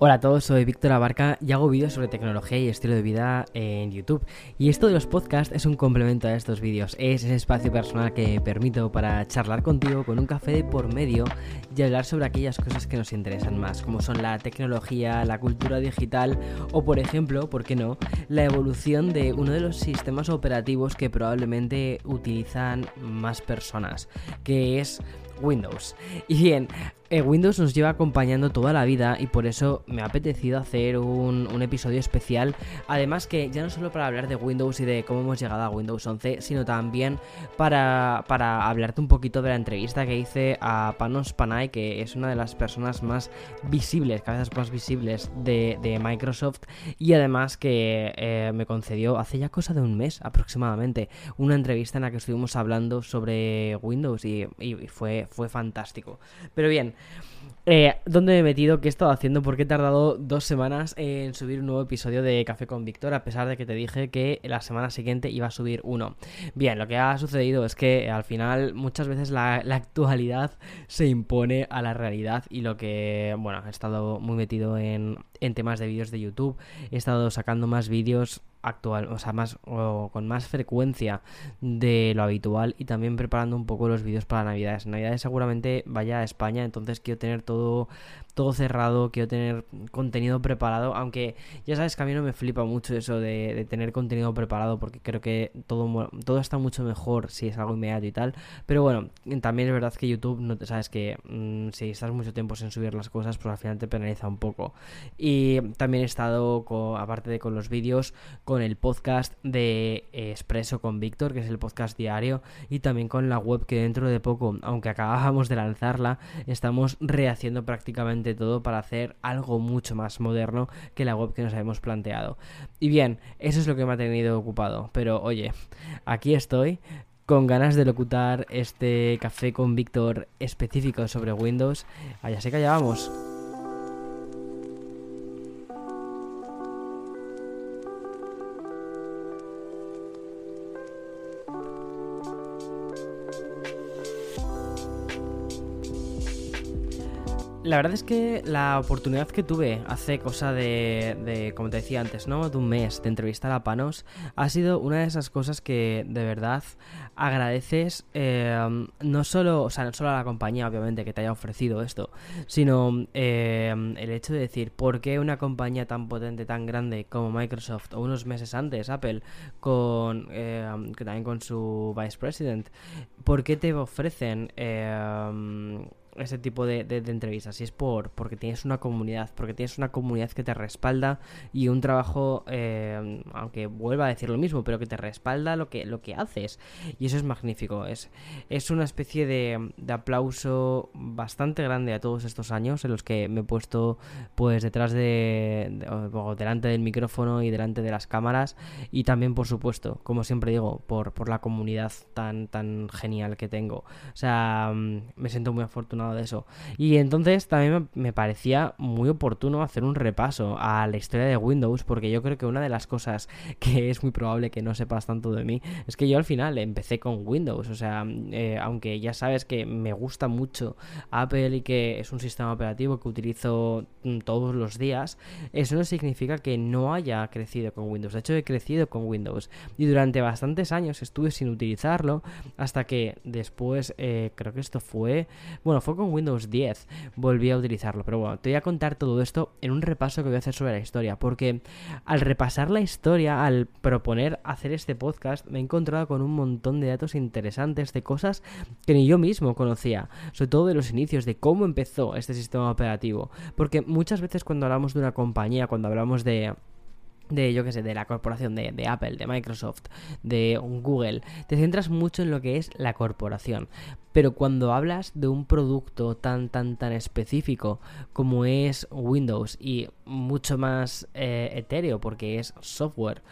Hola a todos, soy Víctor Abarca y hago vídeos sobre tecnología y estilo de vida en YouTube. Y esto de los podcasts es un complemento a estos vídeos. Es ese espacio personal que permito para charlar contigo con un café de por medio y hablar sobre aquellas cosas que nos interesan más, como son la tecnología, la cultura digital o, por ejemplo, ¿por qué no?, la evolución de uno de los sistemas operativos que probablemente utilizan más personas, que es Windows. Y bien, eh, Windows nos lleva acompañando toda la vida y por eso me ha apetecido hacer un, episodio especial. Además que ya no solo para hablar de Windows y de cómo hemos llegado a Windows 11, sino también para, para hablarte un poquito de la entrevista que hice a Panos Panay, que es una de las personas más visibles, vez más visibles de, Microsoft y además que eh, me concedió hace ya cosa de un mes aproximadamente una entrevista en la que estuvimos hablando sobre Windows y, y fue, fue fantástico. Pero bien, eh, ¿Dónde me he metido? ¿Qué he estado haciendo? Porque he tardado dos semanas en subir un nuevo episodio de Café con Víctor, a pesar de que te dije que la semana siguiente iba a subir uno. Bien, lo que ha sucedido es que al final muchas veces la, actualidad se impone a la realidad y lo que, bueno, he estado muy metido en, en temas de vídeos de YouTube, he estado sacando más vídeos actual, o sea, más o con más frecuencia de lo habitual y también preparando un poco los vídeos para Navidades. Navidades seguramente vaya a España, entonces quiero tener todo todo cerrado, quiero tener contenido preparado, aunque ya sabes que a mí no me flipa mucho eso de, tener contenido preparado porque creo que todo, todo está mucho mejor si es algo inmediato y tal, pero bueno, también es verdad que YouTube, no sabes que mm, si estás mucho tiempo sin subir las cosas, pues al final te penaliza un poco. Y también he estado, aparte de con los vídeos, con el podcast de Expreso con Víctor, que es el podcast diario, y también con la web que dentro de poco, aunque acabábamos de lanzarla, estamos rehaciendo prácticamente todo para hacer algo mucho más moderno que la web que nos habíamos planteado. Y bien, eso es lo que me ha tenido ocupado. Pero oye, aquí estoy con ganas de locutar este café con Víctor específico sobre Windows. Allá sé que allá vamos. La verdad es que la oportunidad que tuve hace cosa de, como te decía antes, ¿no? De un mes de entrevistar a Panos ha sido una de esas cosas que de verdad agradeces eh, no solo, o sea, no solo a la compañía, obviamente, que te haya ofrecido esto, sino eh, el hecho de decir, ¿por qué una compañía tan potente, tan grande como Microsoft, o unos meses antes Apple, con eh, también con su Vice President, ¿por qué te ofrecen ese tipo de, entrevistas. Y es por porque tienes una comunidad, porque tienes una comunidad que te respalda y un trabajo, eh, aunque vuelva a decir lo mismo, pero que te respalda lo que, lo que haces. Y eso es magnífico. Es, es una especie de, de aplauso bastante grande a todos estos años en los que me he puesto pues detrás de, o delante del micrófono y delante de las cámaras. Y también, por supuesto, como siempre digo, por, por la comunidad tan, tan genial que tengo. O sea, mm, me siento muy afortunado de eso. Y entonces también me parecía muy oportuno hacer un repaso a la historia de Windows, porque yo creo que una de las cosas que es muy probable que no sepas tanto de mí es que yo al final empecé con Windows. O sea, eh, aunque ya sabes que me gusta mucho Apple y que es un sistema operativo que utilizo mm, todos los días, eso no significa que no haya crecido con Windows. De hecho, he crecido con Windows y durante bastantes años estuve sin utilizarlo hasta que después, eh, creo que esto fue, bueno, fue con Windows 10 volví a utilizarlo. Pero bueno, te voy a contar todo esto en un repaso que voy a hacer sobre la historia. Porque al repasar la historia, al proponer hacer este podcast, me he encontrado con un montón de datos interesantes de cosas que ni yo mismo conocía. Sobre todo de los inicios, de cómo empezó este sistema operativo. Porque muchas veces cuando hablamos de una compañía, cuando hablamos de de yo que sé, de la corporación de, de, Apple, de Microsoft, de Google, te centras mucho en lo que es la corporación. Pero cuando hablas de un producto tan, tan, tan específico como es Windows y mucho más eh, etéreo porque es software,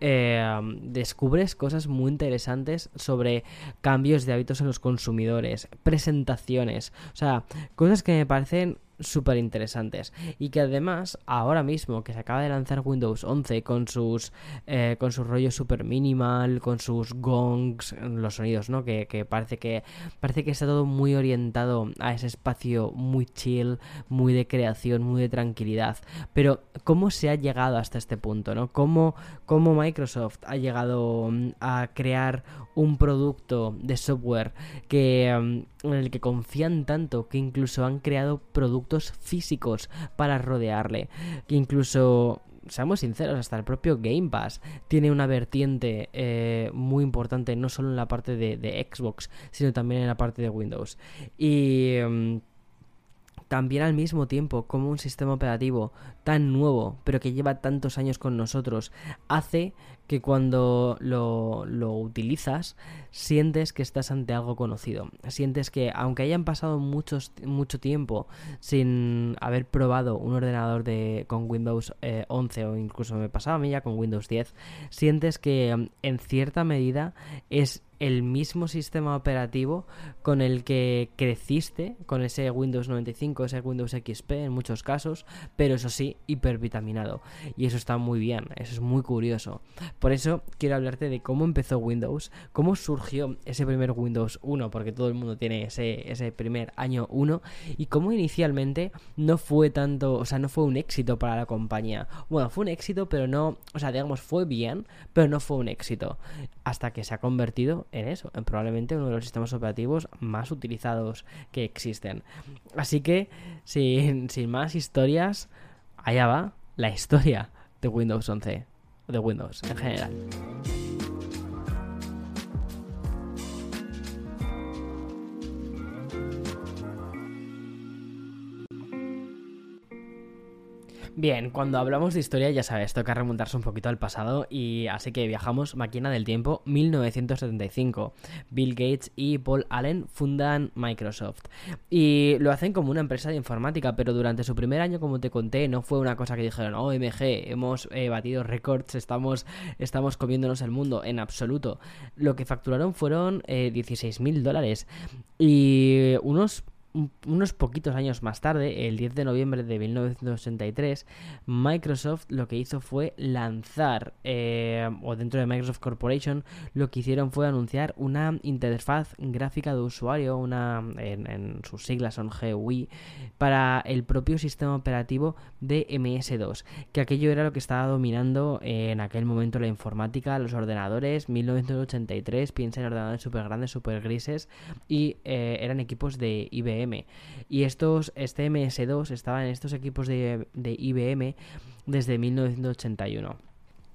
eh, descubres cosas muy interesantes sobre cambios de hábitos en los consumidores, presentaciones, o sea, cosas que me parecen súper interesantes. Y que además, ahora mismo que se acaba de lanzar Windows 11 con sus, eh, con sus rollos super minimal, con sus gongs, los sonidos, ¿no? Que, que, parece que parece que está todo muy orientado a ese espacio muy chill, muy de creación, muy de tranquilidad. Pero, ¿cómo se ha llegado hasta este punto, ¿no? ¿Cómo, cómo Microsoft ha llegado mm, a crear un producto de software que, mm, en el que confían tanto que incluso han creado productos físicos para rodearle, que incluso seamos sinceros, hasta el propio Game Pass tiene una vertiente eh, muy importante, no solo en la parte de, Xbox, sino también en la parte de Windows. Y mm, también al mismo tiempo, como un sistema operativo tan nuevo, pero que lleva tantos años con nosotros, hace que cuando lo, lo, utilizas sientes que estás ante algo conocido. Sientes que aunque hayan pasado muchos, mucho tiempo sin haber probado un ordenador de, con Windows 11 eh, o incluso me pasaba a mí ya con Windows 10, sientes que en cierta medida es el mismo sistema operativo con el que creciste, con ese Windows 95, ese Windows XP en muchos casos, pero eso sí, hipervitaminado. Y eso está muy bien, eso es muy curioso. Por eso quiero hablarte de cómo empezó Windows, cómo surgió ese primer Windows 1, porque todo el mundo tiene ese, ese primer año 1, y cómo inicialmente no fue tanto, o sea, no fue un éxito para la compañía. Bueno, fue un éxito, pero no, o sea, digamos, fue bien, pero no fue un éxito. Hasta que se ha convertido en eso, en probablemente uno de los sistemas operativos más utilizados que existen. Así que, sin, sin más historias, allá va la historia de Windows 11 de Windows en general. Bien, cuando hablamos de historia, ya sabes, toca remontarse un poquito al pasado y así que viajamos máquina del tiempo 1975. Bill Gates y Paul Allen fundan Microsoft y lo hacen como una empresa de informática, pero durante su primer año, como te conté, no fue una cosa que dijeron, OMG, hemos eh, batido récords, estamos, estamos comiéndonos el mundo, en absoluto. Lo que facturaron fueron eh, 16 mil dólares y unos unos poquitos años más tarde, el 10 de noviembre de 1983, Microsoft lo que hizo fue lanzar, eh, o dentro de Microsoft Corporation, lo que hicieron fue anunciar una interfaz gráfica de usuario, una en, sus siglas son GUI, para el propio sistema operativo de MS2, que aquello era lo que estaba dominando en aquel momento la informática, los ordenadores, 1983, piensa en ordenadores súper grandes, súper grises, y eh, eran equipos de IBM y estos, este MS2 estaba en estos equipos de, IBM desde 1981.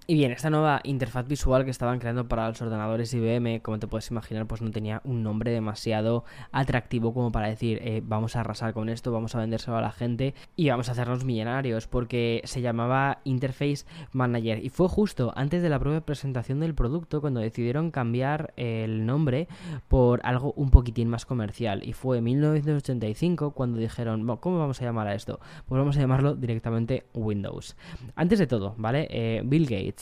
Y bien, esta nueva interfaz visual que estaban creando para los ordenadores IBM, como te puedes imaginar, pues no tenía un nombre demasiado atractivo como para decir, eh, vamos a arrasar con esto, vamos a vendérselo a la gente y vamos a hacernos millonarios, porque se llamaba Interface Manager. Y fue justo antes de la propia presentación del producto cuando decidieron cambiar el nombre por algo un poquitín más comercial. Y fue en 1985 cuando dijeron, ¿cómo vamos a llamar a esto? Pues vamos a llamarlo directamente Windows. Antes de todo, ¿vale? Eh, Bill Gates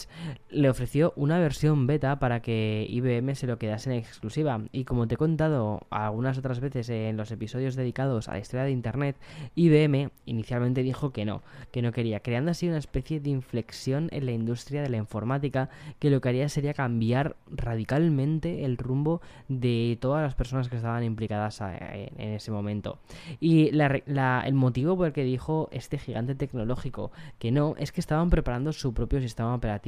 le ofreció una versión beta para que IBM se lo quedase en exclusiva. Y como te he contado algunas otras veces en los episodios dedicados a la historia de Internet, IBM inicialmente dijo que no, que no quería, creando así una especie de inflexión en la industria de la informática que lo que haría sería cambiar radicalmente el rumbo de todas las personas que estaban implicadas en ese momento. Y el motivo por el que dijo este gigante tecnológico que no es que estaban preparando su propio sistema operativo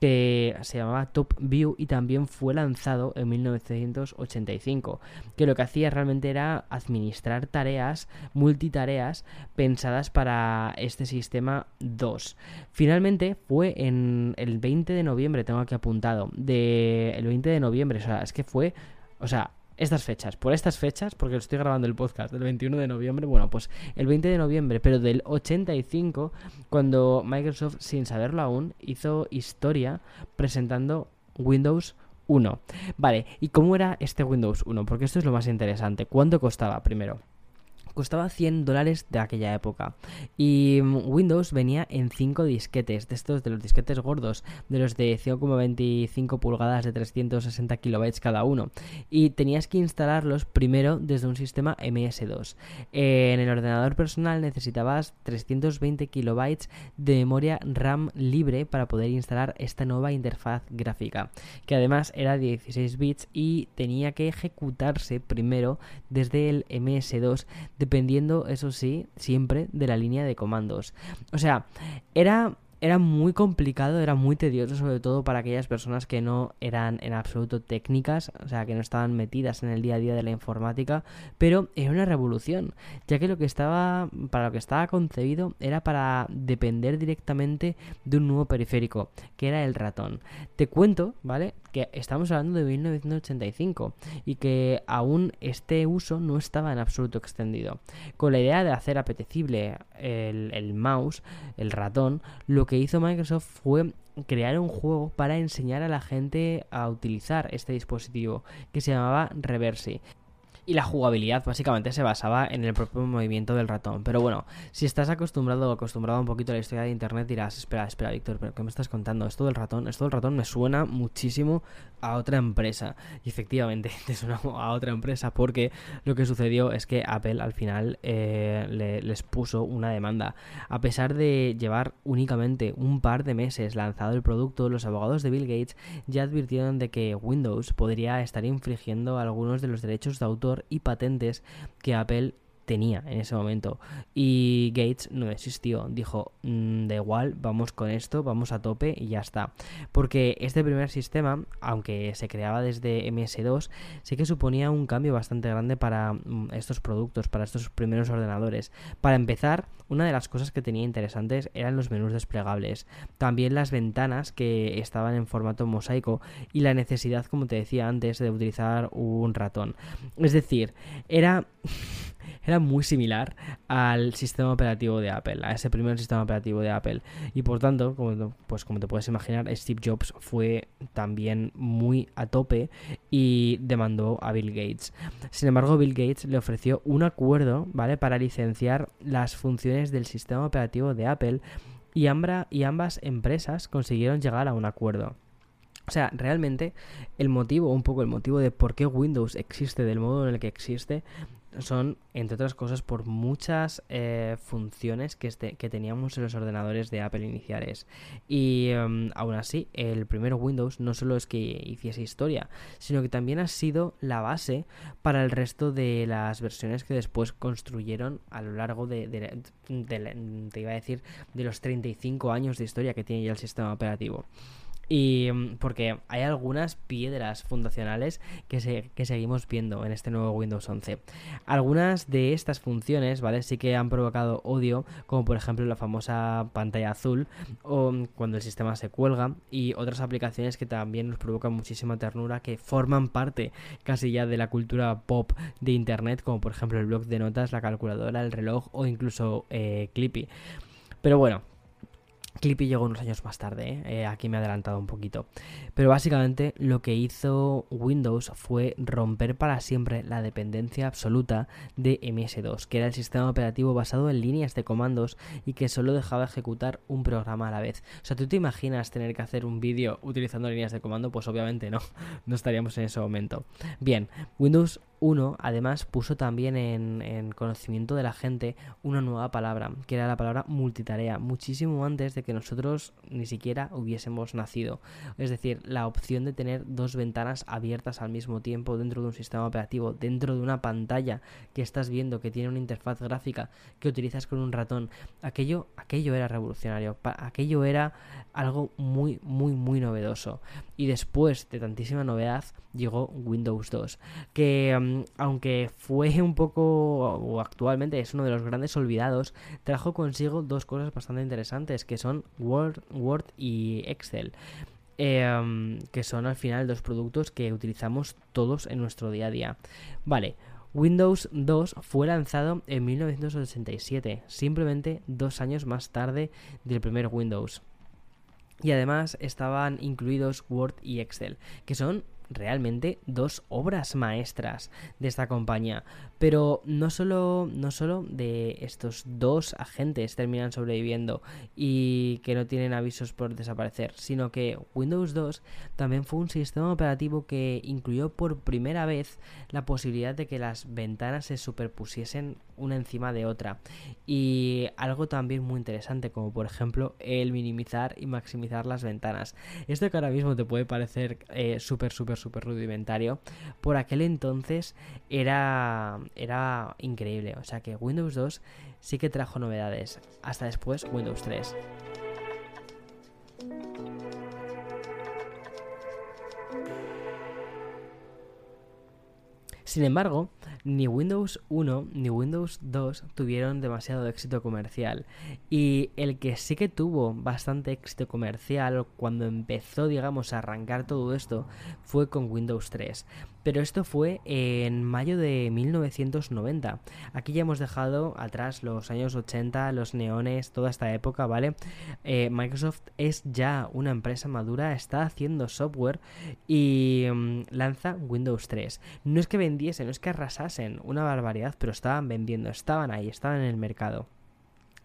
que se llamaba Top View y también fue lanzado en 1985, que lo que hacía realmente era administrar tareas, multitareas pensadas para este sistema 2. Finalmente fue en el 20 de noviembre, tengo aquí apuntado, de el 20 de noviembre, o sea, es que fue, o sea, estas fechas, por estas fechas, porque estoy grabando el podcast del 21 de noviembre, bueno, pues el 20 de noviembre, pero del 85, cuando Microsoft, sin saberlo aún, hizo historia presentando Windows 1. Vale, ¿y cómo era este Windows 1? Porque esto es lo más interesante. ¿Cuánto costaba primero? Costaba 100 dólares de aquella época. Y mm, Windows venía en 5 disquetes, de estos de los disquetes gordos, de los de 5,25 pulgadas de 360 kilobytes cada uno. Y tenías que instalarlos primero desde un sistema MS2. en el ordenador personal necesitabas 320 kilobytes de memoria RAM libre para poder instalar esta nueva interfaz gráfica, que además era de 16 bits y tenía que ejecutarse primero desde el MS2 dependiendo, eso sí, siempre de la línea de comandos. O sea, era era muy complicado, era muy tedioso, sobre todo para aquellas personas que no eran en absoluto técnicas, o sea, que no estaban metidas en el día a día de la informática, pero era una revolución, ya que lo que estaba, para lo que estaba concebido era para depender directamente de un nuevo periférico, que era el ratón. Te cuento, ¿vale? Que estamos hablando de 1985 y que aún este uso no estaba en absoluto extendido. Con la idea de hacer apetecible el, el mouse, el ratón, lo que hizo Microsoft fue crear un juego para enseñar a la gente a utilizar este dispositivo que se llamaba Reversi y la jugabilidad básicamente se basaba en el propio movimiento del ratón. Pero bueno, si estás acostumbrado o acostumbrado un poquito a la historia de internet dirás, espera, espera, Víctor, pero ¿qué me estás contando? Esto del ratón, esto del ratón me suena muchísimo a otra empresa. Y efectivamente, te suena a otra empresa porque lo que sucedió es que Apple al final eh, les puso una demanda. A pesar de llevar únicamente un par de meses lanzado el producto, los abogados de Bill Gates ya advirtieron de que Windows podría estar infringiendo algunos de los derechos de autor y patentes que Apple tenía en ese momento. Y Gates no existió. Dijo, mm, da igual, vamos con esto, vamos a tope y ya está. Porque este primer sistema, aunque se creaba desde MS2, sí que suponía un cambio bastante grande para mm, estos productos, para estos primeros ordenadores. Para empezar, una de las cosas que tenía interesantes eran los menús desplegables. También las ventanas que estaban en formato mosaico y la necesidad, como te decía antes, de utilizar un ratón. Es decir, era... era muy similar al sistema operativo de Apple, a ese primer sistema operativo de Apple. Y por tanto, como, pues como te puedes imaginar, Steve Jobs fue también muy a tope y demandó a Bill Gates. Sin embargo, Bill Gates le ofreció un acuerdo, ¿vale? Para licenciar las funciones del sistema operativo de Apple y, y ambas empresas consiguieron llegar a un acuerdo. O sea, realmente el motivo, un poco el motivo de por qué Windows existe del modo en el que existe, son, entre otras cosas, por muchas eh, funciones que, este, que teníamos en los ordenadores de Apple iniciales. Y em, aún así, el primer Windows no solo es que hiciese historia, sino que también ha sido la base para el resto de las versiones que después construyeron a lo largo de, te iba a decir, de los 35 años de historia que tiene ya el sistema operativo. Y mm, porque hay algunas piedras fundacionales que, se, que seguimos viendo en este nuevo Windows 11. Algunas de estas funciones, ¿vale? Sí que han provocado odio, como por ejemplo la famosa pantalla azul o mm, cuando el sistema se cuelga y otras aplicaciones que también nos provocan muchísima ternura que forman parte casi ya de la cultura pop de Internet, como por ejemplo el blog de notas, la calculadora, el reloj o incluso eh, Clippy. Pero bueno, Clippy llegó unos años más tarde, ¿eh? Eh, aquí me he adelantado un poquito. Pero básicamente lo que hizo Windows fue romper para siempre la dependencia absoluta de MS2, que era el sistema operativo basado en líneas de comandos y que solo dejaba ejecutar un programa a la vez. O sea, ¿tú te imaginas tener que hacer un vídeo utilizando líneas de comando? Pues obviamente no, no estaríamos en ese momento. Bien, Windows uno, además, puso también en, conocimiento de la gente una nueva palabra, que era la palabra multitarea, muchísimo antes de que nosotros ni siquiera hubiésemos nacido. Es decir, la opción de tener dos ventanas abiertas al mismo tiempo dentro de un sistema operativo, dentro de una pantalla que estás viendo, que tiene una interfaz gráfica que utilizas con un ratón, aquello, aquello era revolucionario, aquello era algo muy, muy, muy novedoso. Y después de tantísima novedad, llegó Windows 2, que mm, aunque fue un poco, o actualmente es uno de los grandes olvidados, trajo consigo dos cosas bastante interesantes, que son Word, Word y Excel. Em, que son al final dos productos que utilizamos todos en nuestro día a día. Vale, Windows 2 fue lanzado en 1987, simplemente dos años más tarde del primer Windows. Y además estaban incluidos Word y Excel, que son realmente dos obras maestras de esta compañía. Pero no solo, no solo de estos dos agentes terminan sobreviviendo y que no tienen avisos por desaparecer, sino que Windows 2 también fue un sistema operativo que incluyó por primera vez la posibilidad de que las ventanas se superpusiesen una encima de otra. Y algo también muy interesante, como por ejemplo el minimizar y maximizar las ventanas. Esto que ahora mismo te puede parecer eh, súper, súper, súper rudimentario, por aquel entonces era, era increíble. O sea que Windows 2 sí que trajo novedades. Hasta después Windows 3. Sin embargo, ni Windows 1 ni Windows 2 tuvieron demasiado éxito comercial. Y el que sí que tuvo bastante éxito comercial cuando empezó, digamos, a arrancar todo esto fue con Windows 3. Pero esto fue en mayo de 1990. Aquí ya hemos dejado atrás los años 80, los neones, toda esta época, ¿vale? Eh, Microsoft es ya una empresa madura, está haciendo software y mm, lanza Windows 3. No es que vendiesen, no es que arrasasen, una barbaridad, pero estaban vendiendo, estaban ahí, estaban en el mercado.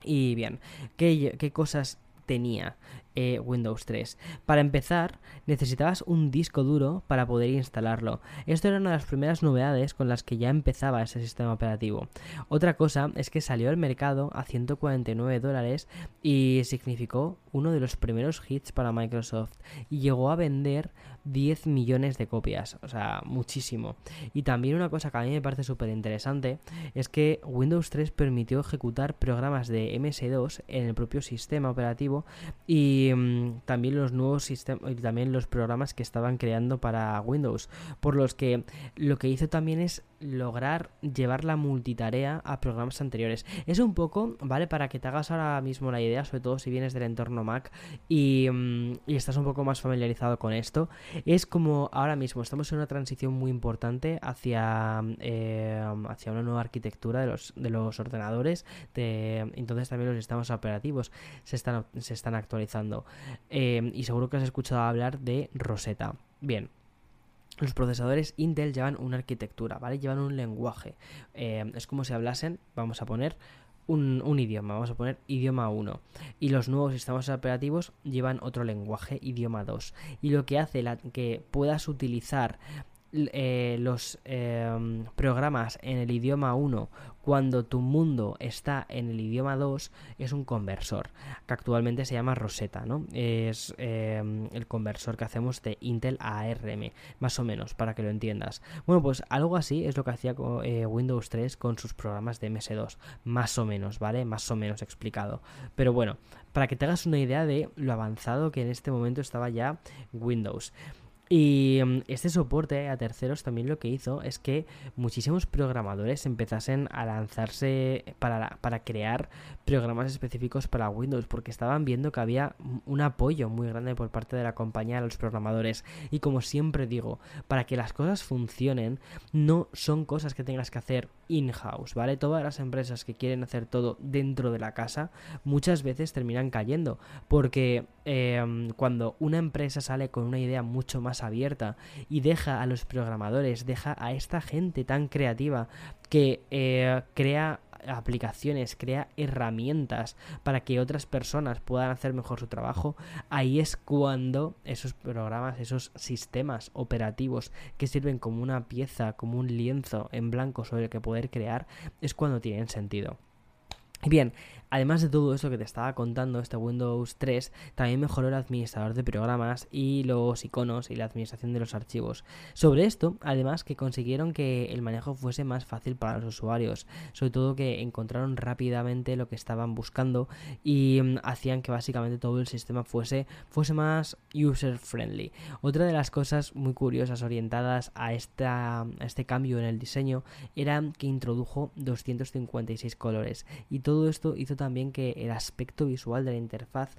Y bien, ¿qué, qué cosas tenía eh, Windows 3. Para empezar, necesitabas un disco duro para poder instalarlo. Esto era una de las primeras novedades con las que ya empezaba ese sistema operativo. Otra cosa es que salió al mercado a 149 dólares y significó uno de los primeros hits para Microsoft y llegó a vender 10 millones de copias, o sea, muchísimo. Y también una cosa que a mí me parece súper interesante es que Windows 3 permitió ejecutar programas de MS2 en el propio sistema operativo y Mm, también los nuevos sistemas y también los programas que estaban creando para Windows, por los que lo que hizo también es lograr llevar la multitarea a programas anteriores. Es un poco, ¿vale? Para que te hagas ahora mismo la idea, sobre todo si vienes del entorno Mac y, mm, estás un poco más familiarizado con esto, es como ahora mismo estamos en una transición muy importante hacia, eh, hacia una nueva arquitectura de los, de los ordenadores, de, entonces también los sistemas operativos se están, se están actualizando. Eh, y seguro que has escuchado hablar de Rosetta. Bien, los procesadores Intel llevan una arquitectura, ¿vale? Llevan un lenguaje. Eh, es como si hablasen, vamos a poner un, idioma, vamos a poner idioma 1. Y los nuevos sistemas operativos llevan otro lenguaje, idioma 2. Y lo que hace la, que puedas utilizar eh, los em, programas en el idioma 1 cuando tu mundo está en el idioma 2 es un conversor que actualmente se llama Rosetta ¿no? es em, el conversor que hacemos de Intel a ARM más o menos para que lo entiendas. Bueno pues algo así es lo que hacía eh, Windows 3 con sus programas de MS2 más o menos vale más o menos explicado. Pero bueno para que te hagas una idea de lo avanzado que en este momento estaba ya Windows y mm, este soporte a terceros también lo que hizo es que muchísimos programadores empezasen a lanzarse para, para, crear programas específicos para Windows porque estaban viendo que había un apoyo muy grande por parte de la compañía a los programadores. Y como siempre digo, para que las cosas funcionen no son cosas que tengas que hacer in-house, ¿vale? Todas las empresas que quieren hacer todo dentro de la casa muchas veces terminan cayendo porque em, cuando una empresa sale con una idea mucho más abierta y deja a los programadores, deja a esta gente tan creativa que eh, crea aplicaciones, crea herramientas para que otras personas puedan hacer mejor su trabajo, ahí es cuando esos programas, esos sistemas operativos que sirven como una pieza, como un lienzo en blanco sobre el que poder crear, es cuando tienen sentido. Bien, además de todo eso que te estaba contando, este Windows 3 también mejoró el administrador de programas y los iconos y la administración de los archivos. Sobre esto, además que consiguieron que el manejo fuese más fácil para los usuarios, sobre todo que encontraron rápidamente lo que estaban buscando y mm, hacían que básicamente todo el sistema fuese, fuese más user friendly. Otra de las cosas muy curiosas orientadas a, esta, a este cambio en el diseño era que introdujo 256 colores y todo esto hizo también que el aspecto visual de la interfaz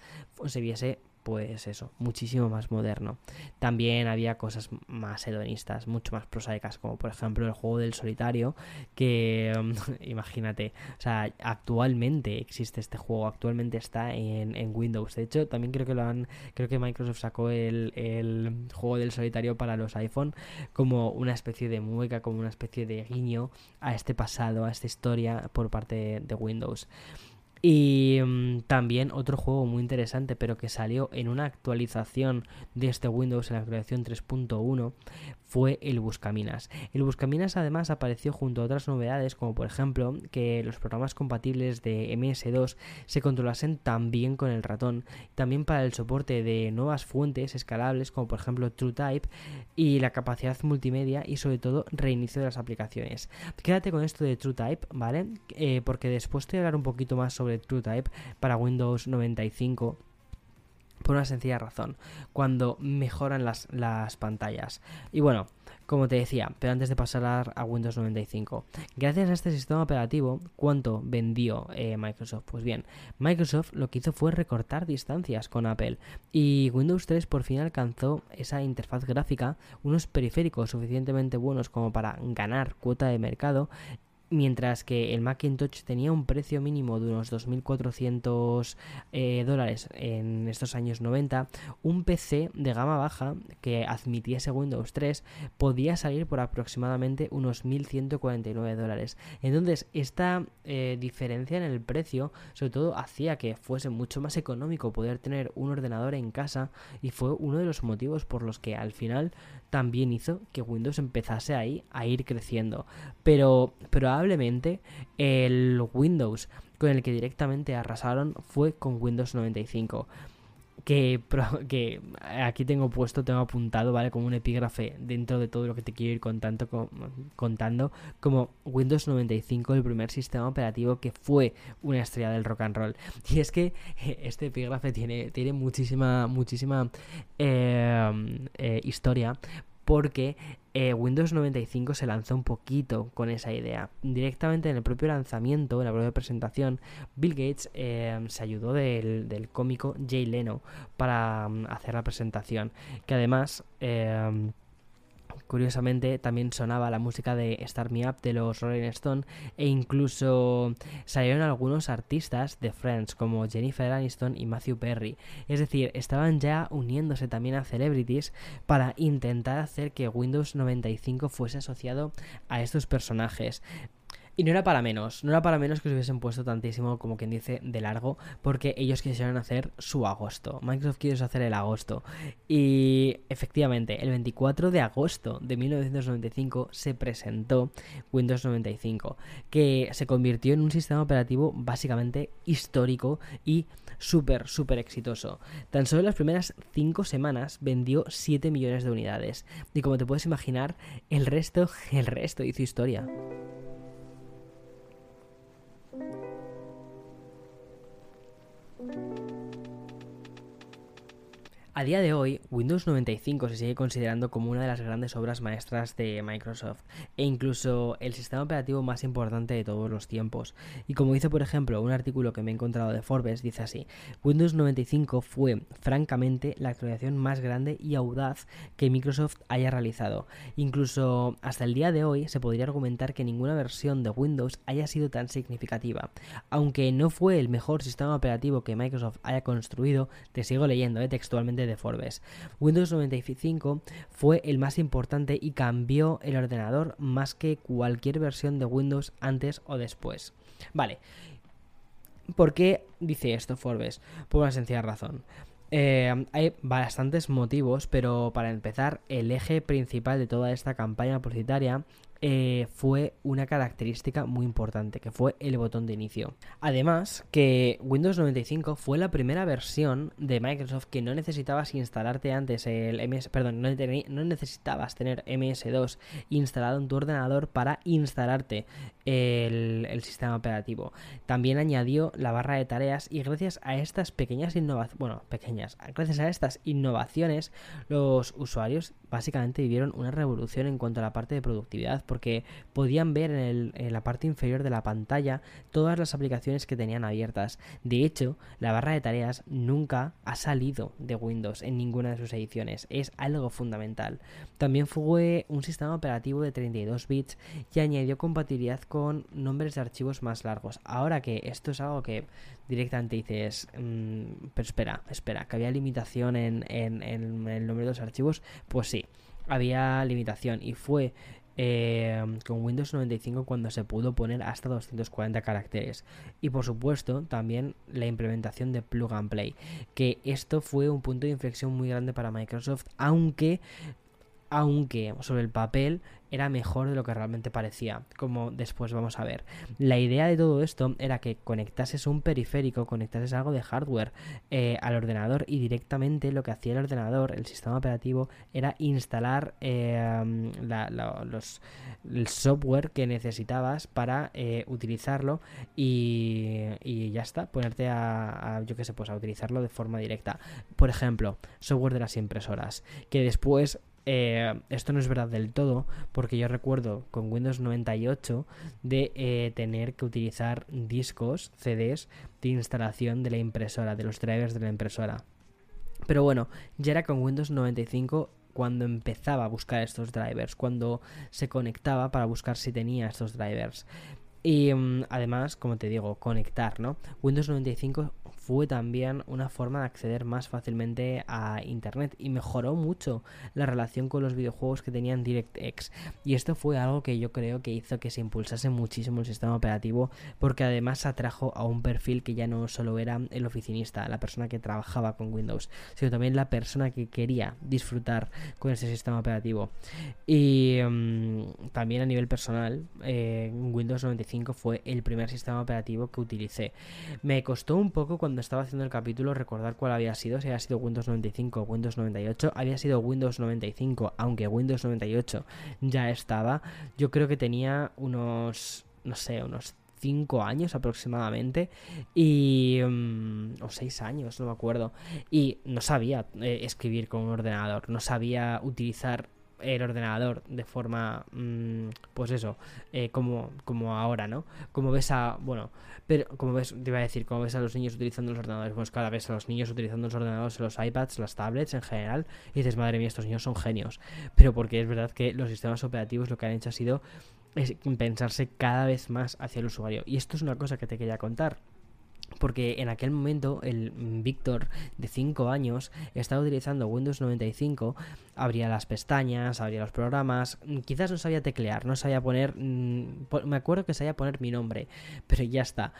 se viese pues eso, muchísimo más moderno. También había cosas más hedonistas, mucho más prosaicas, como por ejemplo el juego del solitario, que imagínate, o sea, actualmente existe este juego, actualmente está en, Windows. De hecho, también creo que lo han, creo que Microsoft sacó el, el juego del solitario para los iPhone como una especie de mueca, como una especie de guiño a este pasado, a esta historia por parte de Windows. Y mm, también otro juego muy interesante, pero que salió en una actualización de este Windows, en la actualización 3.1, fue el Buscaminas. El Buscaminas además apareció junto a otras novedades, como por ejemplo que los programas compatibles de MS2 se controlasen también con el ratón, también para el soporte de nuevas fuentes escalables, como por ejemplo TrueType, y la capacidad multimedia y sobre todo reinicio de las aplicaciones. Quédate con esto de TrueType, ¿vale? Eh, porque después te voy a hablar un poquito más sobre TrueType para Windows 95 por una sencilla razón, cuando mejoran las, las, pantallas. Y bueno, como te decía, pero antes de pasar a Windows 95, gracias a este sistema operativo, ¿cuánto vendió eh, Microsoft? Pues bien, Microsoft lo que hizo fue recortar distancias con Apple y Windows 3 por fin alcanzó esa interfaz gráfica, unos periféricos suficientemente buenos como para ganar cuota de mercado Mientras que el Macintosh tenía un precio mínimo de unos 2.400 eh, dólares en estos años 90, un PC de gama baja que admitiese Windows 3 podía salir por aproximadamente unos 1.149 dólares. Entonces, esta eh, diferencia en el precio, sobre todo, hacía que fuese mucho más económico poder tener un ordenador en casa y fue uno de los motivos por los que al final también hizo que Windows empezase ahí a ir creciendo. Pero probablemente el Windows con el que directamente arrasaron fue con Windows 95 que, aquí tengo puesto, tengo apuntado, ¿vale? Como un epígrafe dentro de todo lo que te quiero ir contando, contando como Windows 95, el primer sistema operativo que fue una estrella del rock and roll. Y es que este epígrafe tiene, tiene muchísima, muchísima eh, eh, historia porque eh, Windows 95 se lanzó un poquito con esa idea. Directamente en el propio lanzamiento, en la propia presentación, Bill Gates eh, se ayudó del, cómico Jay Leno para mm, hacer la presentación, que además... Eh, Curiosamente también sonaba la música de Start Me Up de los Rolling Stone e incluso salieron algunos artistas de Friends como Jennifer Aniston y Matthew Perry. Es decir, estaban ya uniéndose también a celebrities para intentar hacer que Windows 95 fuese asociado a estos personajes. Y no era para menos, no era para menos que se hubiesen puesto tantísimo, como quien dice, de largo, porque ellos quisieron hacer su agosto. Microsoft quiso hacer el agosto. Y efectivamente, el 24 de agosto de 1995 se presentó Windows 95, que se convirtió en un sistema operativo básicamente histórico y súper, súper exitoso. Tan solo en las primeras 5 semanas vendió 7 millones de unidades. Y como te puedes imaginar, el resto, el resto hizo historia. Thank you. A día de hoy, Windows 95 se sigue considerando como una de las grandes obras maestras de Microsoft e incluso el sistema operativo más importante de todos los tiempos. Y como dice, por ejemplo, un artículo que me he encontrado de Forbes, dice así, Windows 95 fue, francamente, la actualización más grande y audaz que Microsoft haya realizado. Incluso hasta el día de hoy se podría argumentar que ninguna versión de Windows haya sido tan significativa. Aunque no fue el mejor sistema operativo que Microsoft haya construido, te sigo leyendo eh, textualmente de Forbes. Windows 95 fue el más importante y cambió el ordenador más que cualquier versión de Windows antes o después. Vale. ¿Por qué dice esto Forbes? Por una sencilla razón. Eh, hay bastantes motivos, pero para empezar, el eje principal de toda esta campaña publicitaria eh, fue una característica muy importante, que fue el botón de inicio. Además, que Windows 95 fue la primera versión de Microsoft que no necesitabas instalarte antes el MS, perdón, no, necesitabas tener MS2 instalado en tu ordenador para instalarte el, el, sistema operativo. También añadió la barra de tareas y gracias a estas pequeñas innovaciones, bueno, pequeñas, gracias a estas innovaciones, los usuarios básicamente vivieron una revolución en cuanto a la parte de productividad porque podían ver en, la parte inferior de la pantalla todas las aplicaciones que tenían abiertas. De hecho, la barra de tareas nunca ha salido de Windows en ninguna de sus ediciones. Es algo fundamental. También fue un sistema operativo de 32 bits y añadió compatibilidad con nombres de archivos más largos. Ahora que esto es algo que directamente dices, mmm, pero espera, espera, que había limitación en, en, en el nombre de los archivos, pues sí, había limitación y fue eh, con Windows 95 cuando se pudo poner hasta 240 caracteres. Y por supuesto también la implementación de Plug and Play, que esto fue un punto de inflexión muy grande para Microsoft, aunque aunque sobre el papel era mejor de lo que realmente parecía, como después vamos a ver. La idea de todo esto era que conectases un periférico, conectases algo de hardware eh, al ordenador y directamente lo que hacía el ordenador, el sistema operativo, era instalar la, la, los, el software que necesitabas para eh, utilizarlo y, y, ya está, ponerte a yo qué sé, pues a utilizarlo de forma directa. Por ejemplo, software de las impresoras, que después eh, esto no es verdad del todo, porque yo recuerdo con Windows 98 de eh, tener que utilizar discos, CDs de instalación de la impresora, de los drivers de la impresora. Pero bueno, ya era con Windows 95 cuando empezaba a buscar estos drivers, cuando se conectaba para buscar si tenía estos drivers. Y um, además, como te digo, conectar, ¿no? Windows 95 fue también una forma de acceder más fácilmente a Internet y mejoró mucho la relación con los videojuegos que tenían DirectX. Y esto fue algo que yo creo que hizo que se impulsase muchísimo el sistema operativo porque además atrajo a un perfil que ya no solo era el oficinista, la persona que trabajaba con Windows, sino también la persona que quería disfrutar con ese sistema operativo. Y um, también a nivel personal, eh, Windows 95 fue el primer sistema operativo que utilicé. Me costó un poco cuando estaba haciendo el capítulo recordar cuál había sido, si había sido Windows 95 o Windows 98. Había sido Windows 95, aunque Windows 98 ya estaba. Yo creo que tenía unos, no sé, unos 5 años aproximadamente y um, o 6 años, no me acuerdo. Y no sabía eh, escribir con un ordenador, no sabía utilizar el ordenador de forma mmm, pues eso eh, como, como ahora no como ves a bueno pero como ves te iba a decir como ves a los niños utilizando los ordenadores pues cada vez a los niños utilizando los ordenadores los iPads las tablets en general y dices madre mía estos niños son genios pero porque es verdad que los sistemas operativos lo que han hecho ha sido es pensarse cada vez más hacia el usuario. Y esto es una cosa que te quería contar porque en aquel momento el Víctor de 5 años estaba utilizando Windows 95, abría las pestañas, abría los programas, quizás no sabía teclear, no sabía poner, me acuerdo que sabía poner mi nombre, pero ya está.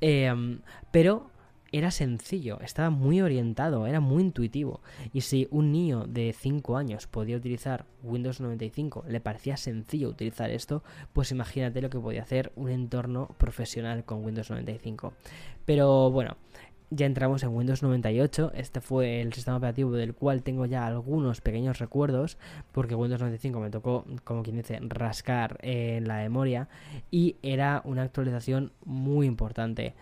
Eh, pero era sencillo, estaba muy orientado, era muy intuitivo. Y si un niño de 5 años podía utilizar Windows 95, le parecía sencillo utilizar esto, pues imagínate lo que podía hacer un entorno profesional con Windows 95. Pero bueno, ya entramos en Windows 98. Este fue el sistema operativo del cual tengo ya algunos pequeños recuerdos, porque Windows 95 me tocó, como quien dice, rascar en la memoria y era una actualización muy importante.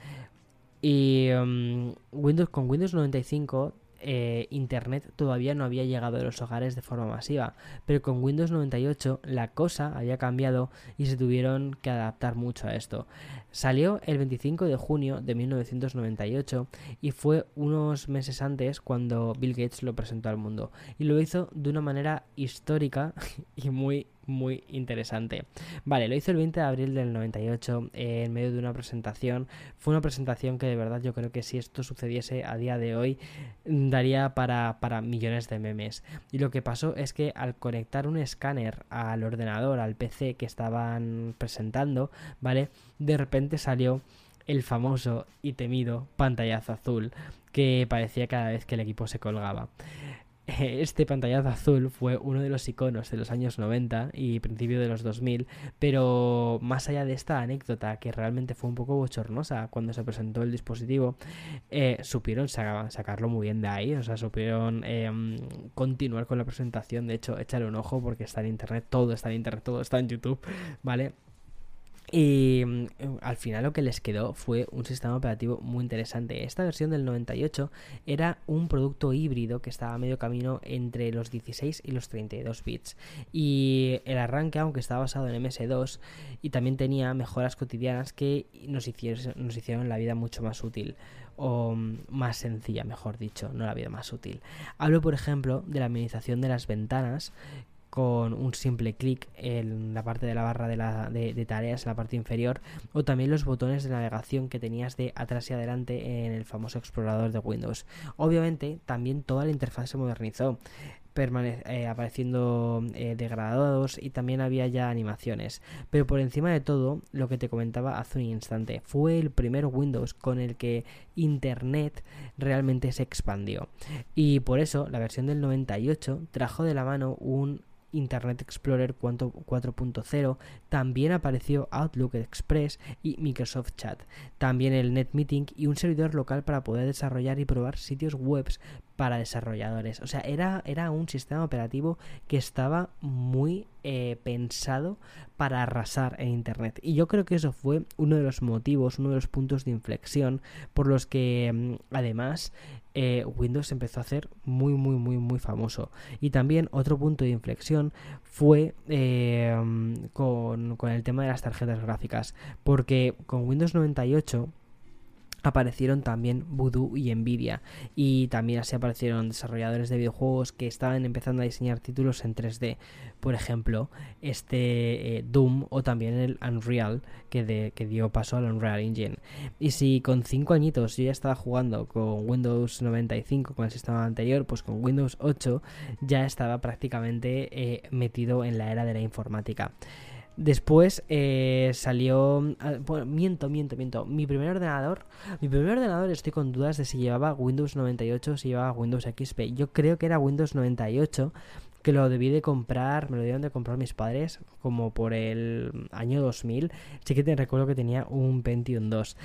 Y um, Windows con Windows 95 eh, Internet todavía no había llegado a los hogares de forma masiva, pero con Windows 98 la cosa había cambiado y se tuvieron que adaptar mucho a esto. Salió el 25 de junio de 1998 y fue unos meses antes cuando Bill Gates lo presentó al mundo y lo hizo de una manera histórica y muy muy interesante. Vale, lo hizo el 20 de abril del 98 eh, en medio de una presentación. Fue una presentación que de verdad yo creo que si esto sucediese a día de hoy daría para, para millones de memes. Y lo que pasó es que al conectar un escáner al ordenador, al PC que estaban presentando, ¿vale? De repente salió el famoso y temido pantallazo azul que parecía cada vez que el equipo se colgaba. este pantallazo azul fue uno de los iconos de los años 90 y principio de los 2000, pero más allá de esta anécdota que realmente fue un poco bochornosa cuando se presentó el dispositivo, eh, supieron sacarlo muy bien de ahí, o sea, supieron eh, continuar con la presentación, de hecho, echarle un ojo porque está en internet, todo está en internet, todo está en YouTube, ¿vale? Y mm, al final lo que les quedó fue un sistema operativo muy interesante. Esta versión del 98 era un producto híbrido que estaba a medio camino entre los 16 y los 32 bits. Y el arranque, aunque estaba basado en MS2, y también tenía mejoras cotidianas que nos hicieron, nos hicieron la vida mucho más útil o mm, más sencilla, mejor dicho, no la vida más útil. Hablo, por ejemplo, de la administración de las ventanas con un simple clic en la parte de la barra de, tareas en la parte inferior o también los botones de navegación que tenías de atrás y adelante en el famoso explorador de Windows. Obviamente también toda la interfaz se modernizó. Eh, apareciendo eh, degradados y también había ya animaciones. Pero por encima de todo, lo que te comentaba hace un instante, fue el primer Windows con el que Internet realmente se expandió. Y por eso la versión del 98 trajo de la mano un Internet Explorer 4.0, también apareció Outlook Express y Microsoft Chat, también el NetMeeting y un servidor local para poder desarrollar y probar sitios web para desarrolladores. O sea, era, era un sistema operativo que estaba muy eh, pensado para arrasar en Internet. Y yo creo que eso fue uno de los motivos, uno de los puntos de inflexión por los que mm, además eh, Windows empezó a hacer muy, muy, muy, muy famoso. Y también otro punto de inflexión fue eh, con, con el tema de las tarjetas gráficas. Porque con Windows 98 aparecieron también Voodoo y Nvidia. Y también así aparecieron desarrolladores de videojuegos que estaban empezando a diseñar títulos en 3D por ejemplo este eh, Doom o también el Unreal que, dio paso al Unreal Engine. Y si con 5 añitos yo ya estaba jugando con Windows 95 con el sistema anterior pues con Windows 8 ya estaba prácticamente eh, metido en la era de la informática Después eh, salió. Ah, miento, miento, miento. Mi primer ordenador. Mi primer ordenador estoy con dudas de si llevaba Windows 98 o si llevaba Windows XP. Yo creo que era Windows 98. Que lo debí de comprar, me lo dieron de comprar mis padres como por el año 2000. Sí que te recuerdo que tenía un Pentium 2.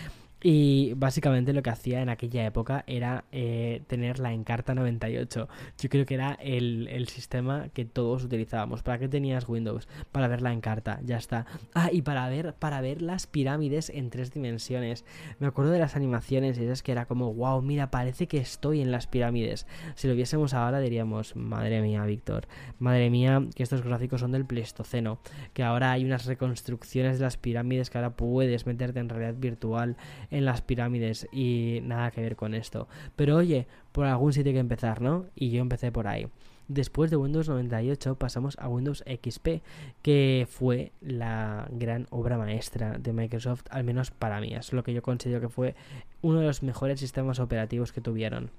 Y básicamente lo que hacía en aquella época era eh, tener la Encarta 98. Yo creo que era el, sistema que todos utilizábamos. ¿Para qué tenías Windows? Para ver la Encarta, ya está. Ah, y para ver, para ver las pirámides en tres dimensiones. Me acuerdo de las animaciones y esas que era como, wow, mira, parece que estoy en las pirámides. Si lo viésemos ahora diríamos, madre mía, Víctor, madre mía, que estos gráficos son del Pleistoceno. Que ahora hay unas reconstrucciones de las pirámides que ahora puedes meterte en realidad virtual en las pirámides y nada que ver con esto. Pero oye, por algún sitio hay que empezar, ¿no? Y yo empecé por ahí. Después de Windows 98 pasamos a Windows XP, que fue la gran obra maestra de Microsoft, al menos para mí. Es lo que yo considero que fue uno de los mejores sistemas operativos que tuvieron.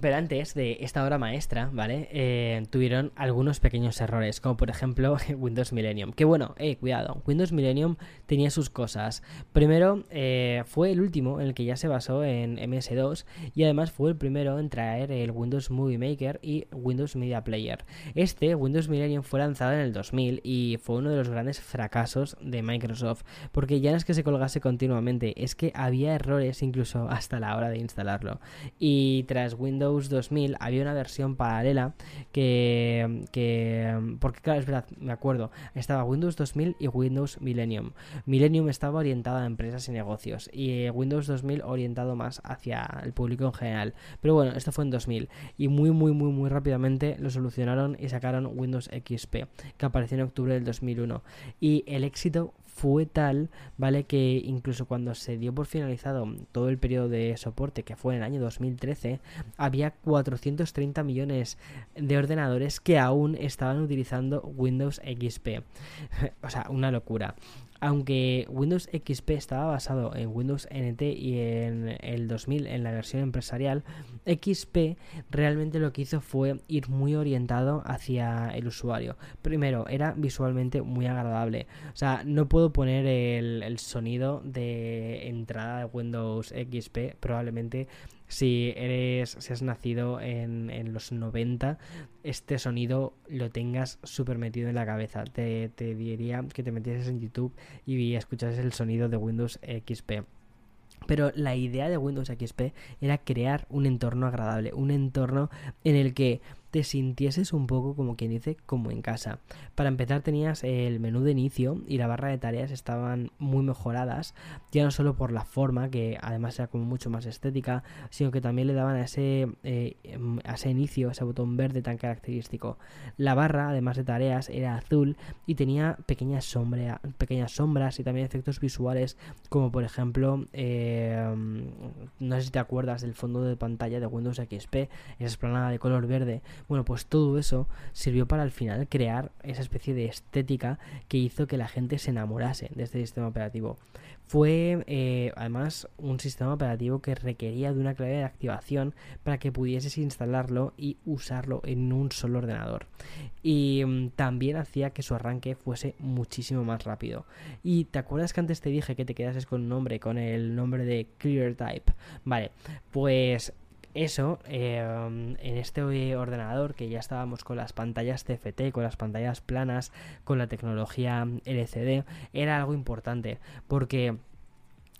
Pero antes de esta obra maestra, ¿vale? Eh, tuvieron algunos pequeños errores, como por ejemplo Windows Millennium. Que bueno, eh, cuidado, Windows Millennium tenía sus cosas. Primero, eh, fue el último en el que ya se basó en MS2 y además fue el primero en traer el Windows Movie Maker y Windows Media Player. Este, Windows Millennium, fue lanzado en el 2000 y fue uno de los grandes fracasos de Microsoft, porque ya no es que se colgase continuamente, es que había errores incluso hasta la hora de instalarlo. Y tras Windows 2000 había una versión paralela que, que, porque claro, es verdad, me acuerdo, estaba Windows 2000 y Windows Millennium. Millennium estaba orientado a empresas y negocios y Windows 2000 orientado más hacia el público en general. Pero bueno, esto fue en 2000 y muy muy muy muy rápidamente lo solucionaron y sacaron Windows XP, que apareció en octubre del 2001 y el éxito fue tal, ¿vale? Que incluso cuando se dio por finalizado todo el periodo de soporte, que fue en el año 2013, había 430 millones de ordenadores que aún estaban utilizando Windows XP. o sea, una locura aunque Windows XP estaba basado en Windows NT y en el 2000 en la versión empresarial, XP realmente lo que hizo fue ir muy orientado hacia el usuario. Primero, era visualmente muy agradable. O sea, no puedo poner el, el sonido de entrada de Windows XP, probablemente si eres si has nacido en, en los 90 este sonido lo tengas súper metido en la cabeza. Te, te diría que te metieses en YouTube y escuchases el sonido de Windows XP pero la idea de Windows XP era crear un entorno agradable, un entorno en el que te sintieses un poco como quien dice como en casa. Para empezar tenías el menú de inicio y la barra de tareas estaban muy mejoradas, ya no solo por la forma, que además era como mucho más estética, sino que también le daban a ese, eh, a ese inicio, ese botón verde tan característico. La barra, además de tareas, era azul y tenía pequeñas, sombra, pequeñas sombras y también efectos visuales como por ejemplo, eh, no sé si te acuerdas del fondo de pantalla de Windows XP, esa explanada de color verde. Bueno, pues todo eso sirvió para al final crear esa especie de estética que hizo que la gente se enamorase de este sistema operativo. Fue eh, además un sistema operativo que requería de una clave de activación para que pudieses instalarlo y usarlo en un solo ordenador. Y mm, también hacía que su arranque fuese muchísimo más rápido. Y te acuerdas que antes te dije que te quedases con un nombre, con el nombre de ClearType. Vale, pues eso, eh, en este ordenador que ya estábamos con las pantallas TFT, con las pantallas planas, con la tecnología LCD, era algo importante porque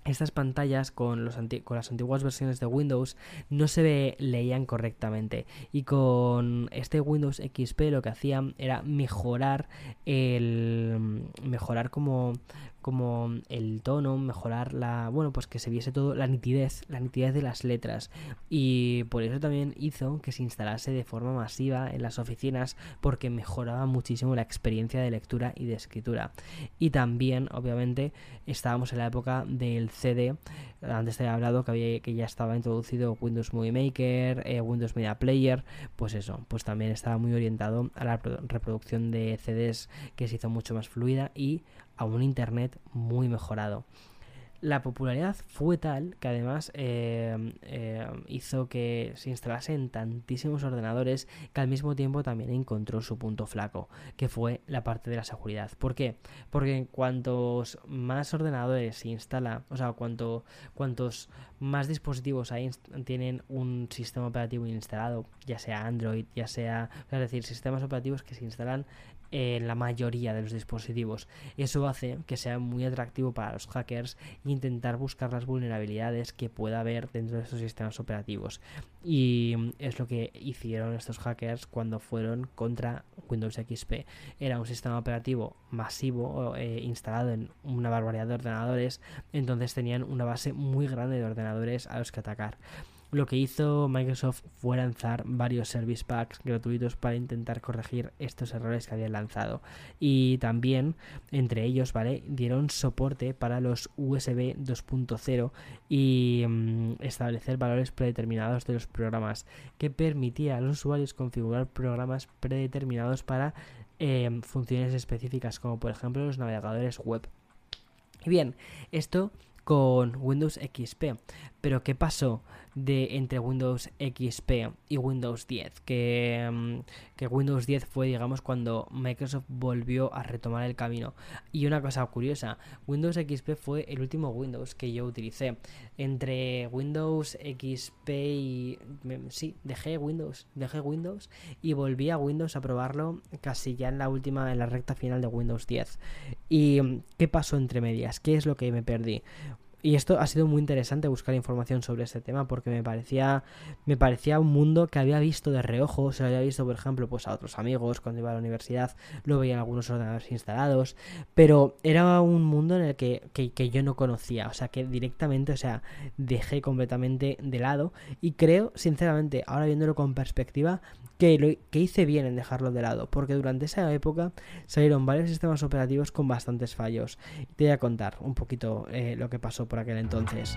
estas pantallas con, los con, las antiguas versiones de Windows no se leían correctamente. Y con este Windows XP lo que hacían era mejorar el mejorar como como el tono, mejorar la, bueno, pues que se viese todo, la nitidez, la nitidez de las letras. Y por eso también hizo que se instalase de forma masiva en las oficinas porque mejoraba muchísimo la experiencia de lectura y de escritura. Y también, obviamente, estábamos en la época del CD, antes te he hablado que, había, que ya estaba introducido Windows Movie Maker, eh, Windows Media Player, pues eso, pues también estaba muy orientado a la reproducción de CDs que se hizo mucho más fluida y a un Internet muy mejorado. La popularidad fue tal que además eh, eh, hizo que se instalase tantísimos ordenadores que al mismo tiempo también encontró su punto flaco, que fue la parte de la seguridad. ¿Por qué? Porque cuantos más ordenadores se instala, o sea, cuanto, cuantos más dispositivos hay, tienen un sistema operativo instalado, ya sea Android, ya sea, es decir, sistemas operativos que se instalan en la mayoría de los dispositivos. Eso hace que sea muy atractivo para los hackers intentar buscar las vulnerabilidades que pueda haber dentro de esos sistemas operativos. Y es lo que hicieron estos hackers cuando fueron contra Windows XP. Era un sistema operativo masivo eh, instalado en una barbaridad de ordenadores, entonces tenían una base muy grande de ordenadores a los que atacar lo que hizo Microsoft fue lanzar varios service packs gratuitos para intentar corregir estos errores que habían lanzado. Y también, entre ellos, ¿vale? Dieron soporte para los USB 2.0 y mm, establecer valores predeterminados de los programas, que permitía a los usuarios configurar programas predeterminados para em, funciones específicas, como por ejemplo los navegadores web. Y bien, esto con Windows XP. Pero ¿qué pasó de entre Windows XP y Windows 10? Que, mm, que, Windows 10 fue, digamos, cuando Microsoft volvió a retomar el camino. Y una cosa curiosa, Windows XP fue el último Windows que yo utilicé. Entre Windows XP y... Sí, dejé Windows, dejé Windows y volví a Windows a probarlo casi ya en la última, en la recta final de Windows 10. ¿Y mm, qué pasó entre medias? ¿Qué es lo que me perdí? Y esto ha sido muy interesante buscar información sobre este tema porque me parecía me parecía un mundo que había visto de reojo, se lo había visto por ejemplo pues a otros amigos cuando iba a la universidad, lo veía algunos ordenadores instalados, pero era un mundo en el que, que, yo no conocía, o sea que directamente, o sea, dejé completamente de lado. Y creo sinceramente, ahora viéndolo con perspectiva, que, lo, que hice bien en dejarlo de lado, porque durante esa época salieron varios sistemas operativos con bastantes fallos. Te voy a contar un poquito eh, lo que pasó por aquel entonces.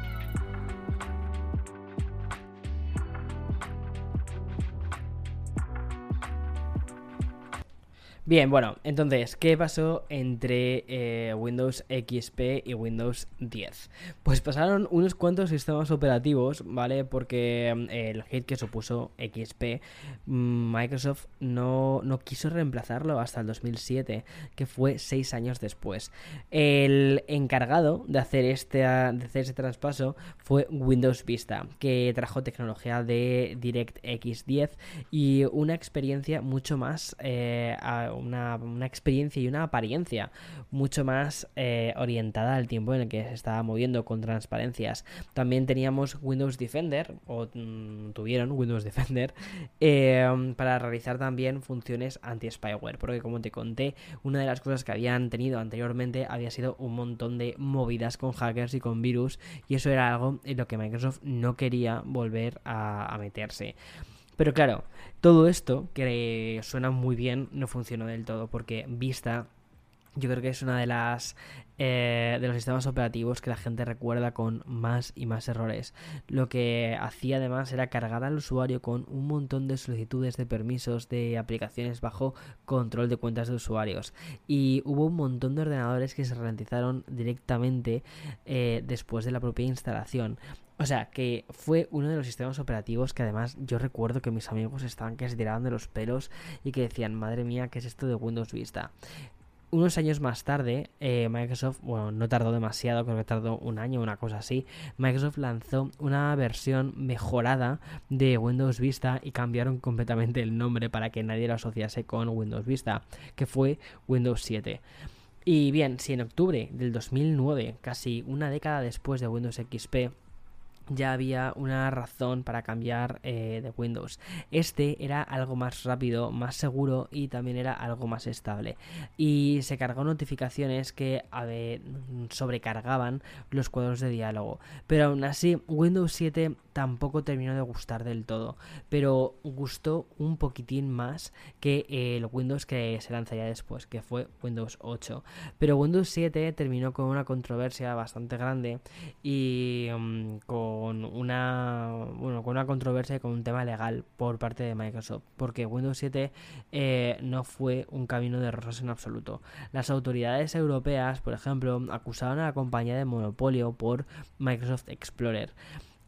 Bien, bueno, entonces, ¿qué pasó entre eh, Windows XP y Windows 10? Pues pasaron unos cuantos sistemas operativos, ¿vale? Porque mm, el hit que supuso XP, mm, Microsoft no, no, quiso reemplazarlo hasta el 2007, que fue seis años después. El encargado de hacer este, de hacer este traspaso fue Windows Vista, que trajo tecnología de DirectX 10 y una experiencia mucho más... Eh, una, experiencia y una apariencia mucho más eh, orientada al tiempo en el que se estaba moviendo con transparencias. También teníamos Windows Defender, o mm, tuvieron Windows Defender, eh, para realizar también funciones anti-spyware, porque como te conté, una de las cosas que habían tenido anteriormente había sido un montón de movidas con hackers y con virus, y eso era algo en lo que Microsoft no quería volver a meterse. Pero claro, todo esto, que suena muy bien, no funcionó del todo, porque Vista yo creo que es una de las eh, de los sistemas operativos que la gente recuerda con más y más errores. Lo que hacía además era cargar al usuario con un montón de solicitudes de permisos de aplicaciones bajo control de cuentas de usuarios. Y hubo un montón de ordenadores que se ralentizaron directamente eh, después de la propia instalación. O sea, que fue uno de los sistemas operativos que además yo recuerdo que mis amigos estaban que se tiraban de los pelos y que decían, madre mía, ¿qué es esto de Windows Vista? Unos años más tarde, eh, Microsoft, bueno, no tardó demasiado, creo que tardó un año, una cosa así, Microsoft lanzó una versión mejorada de Windows Vista y cambiaron completamente el nombre para que nadie lo asociase con Windows Vista, que fue Windows 7. Y bien, si en octubre del 2009, casi una década después de Windows XP, ya había una razón para cambiar eh, de Windows. Este era algo más rápido, más seguro y también era algo más estable. Y se cargó notificaciones que sobrecargaban los cuadros de diálogo. Pero aún así, Windows 7 tampoco terminó de gustar del todo. Pero gustó un poquitín más que el Windows que se lanzaría después, que fue Windows 8. Pero Windows 7 terminó con una controversia bastante grande y mm, con con una bueno con una controversia y con un tema legal por parte de Microsoft porque Windows 7 eh, no fue un camino de rosas en absoluto las autoridades europeas por ejemplo acusaron a la compañía de monopolio por Microsoft Explorer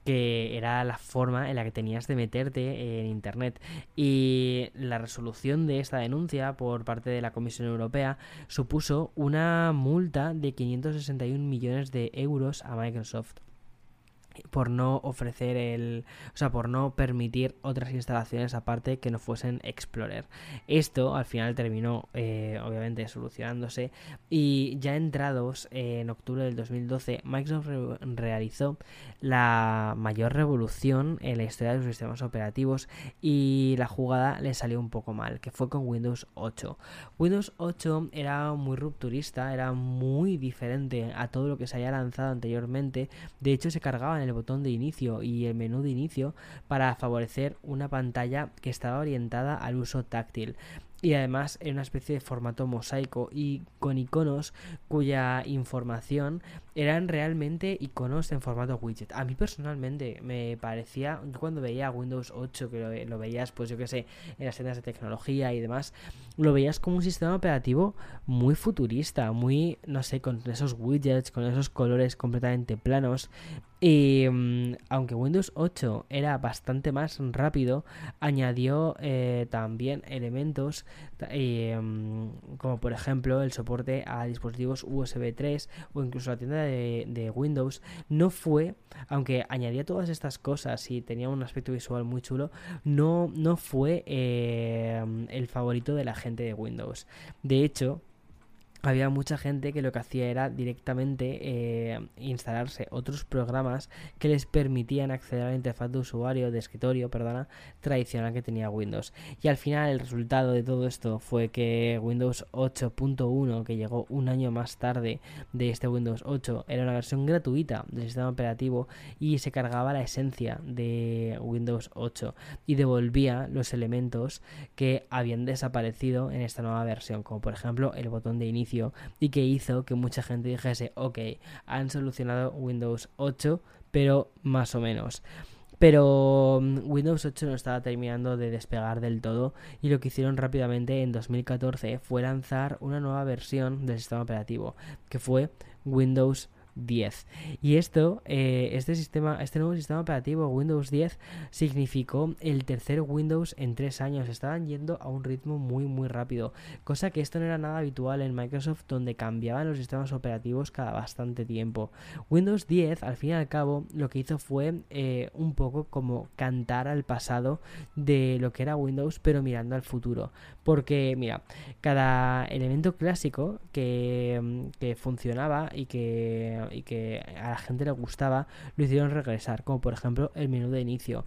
que era la forma en la que tenías de meterte en Internet. Y la resolución de esta denuncia por parte de la Comisión Europea supuso una multa de 561 millones de euros a Microsoft por no ofrecer el, o sea, por no permitir otras instalaciones aparte que no fuesen Explorer. Esto al final terminó, eh, obviamente, solucionándose y ya entrados en octubre del 2012, Microsoft realizó la mayor revolución en la historia de los sistemas operativos y la jugada le salió un poco mal, que fue con Windows 8. Windows 8 era muy rupturista, era muy diferente a todo lo que se había lanzado anteriormente. De hecho, se cargaba el botón de inicio y el menú de inicio para favorecer una pantalla que estaba orientada al uso táctil y además en una especie de formato mosaico y con iconos cuya información eran realmente iconos en formato widget. A mí personalmente me parecía, cuando veía Windows 8, que lo, veías pues yo que sé, en las tiendas de tecnología y demás, lo veías como un sistema operativo muy futurista, muy, no sé, con esos widgets, con esos colores completamente planos. Y mm, aunque Windows 8 era bastante más rápido, añadió eh, también elementos Em, como por ejemplo el soporte a dispositivos USB 3 o incluso la tienda de, Windows, no fue, aunque añadía todas estas cosas y tenía un aspecto visual muy chulo, no, no fue em, el favorito de la gente de Windows. De hecho, había mucha gente que lo que hacía era directamente eh, instalarse otros programas que les permitían acceder a la interfaz de usuario, de escritorio, perdona, tradicional que tenía Windows. Y al final el resultado de todo esto fue que Windows 8.1, que llegó un año más tarde de este Windows 8, era una versión gratuita del sistema operativo y se cargaba la esencia de Windows 8 y devolvía los elementos que habían desaparecido en esta nueva versión, como por ejemplo el botón de inicio y que hizo que mucha gente dijese, ok, han solucionado Windows 8, pero más o menos. Pero mm, Windows 8 no estaba terminando de despegar del todo y lo que hicieron rápidamente en 2014 fue lanzar una nueva versión del sistema operativo, que fue Windows 10. Y esto, eh, este sistema, este nuevo sistema operativo Windows 10 significó el tercer Windows en tres años. Estaban yendo a un ritmo muy muy rápido, cosa que esto no era nada habitual en Microsoft, donde cambiaban los sistemas operativos cada bastante tiempo. Windows 10, al fin y al cabo, lo que hizo fue eh, un poco como cantar al pasado de lo que era Windows, pero mirando al futuro. Porque, mira, cada elemento clásico que, que funcionaba y que y que a la gente le gustaba, lo hicieron regresar, como por ejemplo el menú de inicio.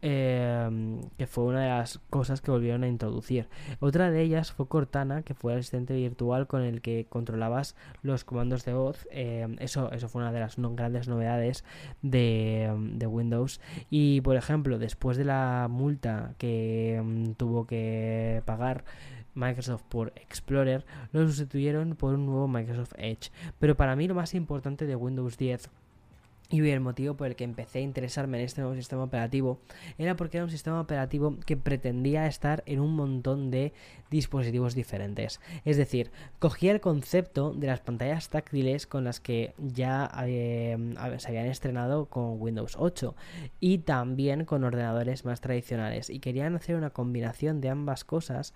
Em, que fue una de las cosas que volvieron a introducir. Otra de ellas fue Cortana, que fue el asistente virtual con el que controlabas los comandos de voz. Em, eso, eso fue una de las grandes novedades de, de, Windows. Y por ejemplo, después de la multa que em, tuvo que pagar Microsoft por Explorer, lo sustituyeron por un nuevo Microsoft Edge. Pero para mí lo más importante de Windows 10 y el motivo por el que empecé a interesarme en este nuevo sistema operativo era porque era un sistema operativo que pretendía estar en un montón de dispositivos diferentes. Es decir, cogía el concepto de las pantallas táctiles con las que ya eh, se habían estrenado con Windows 8 y también con ordenadores más tradicionales y querían hacer una combinación de ambas cosas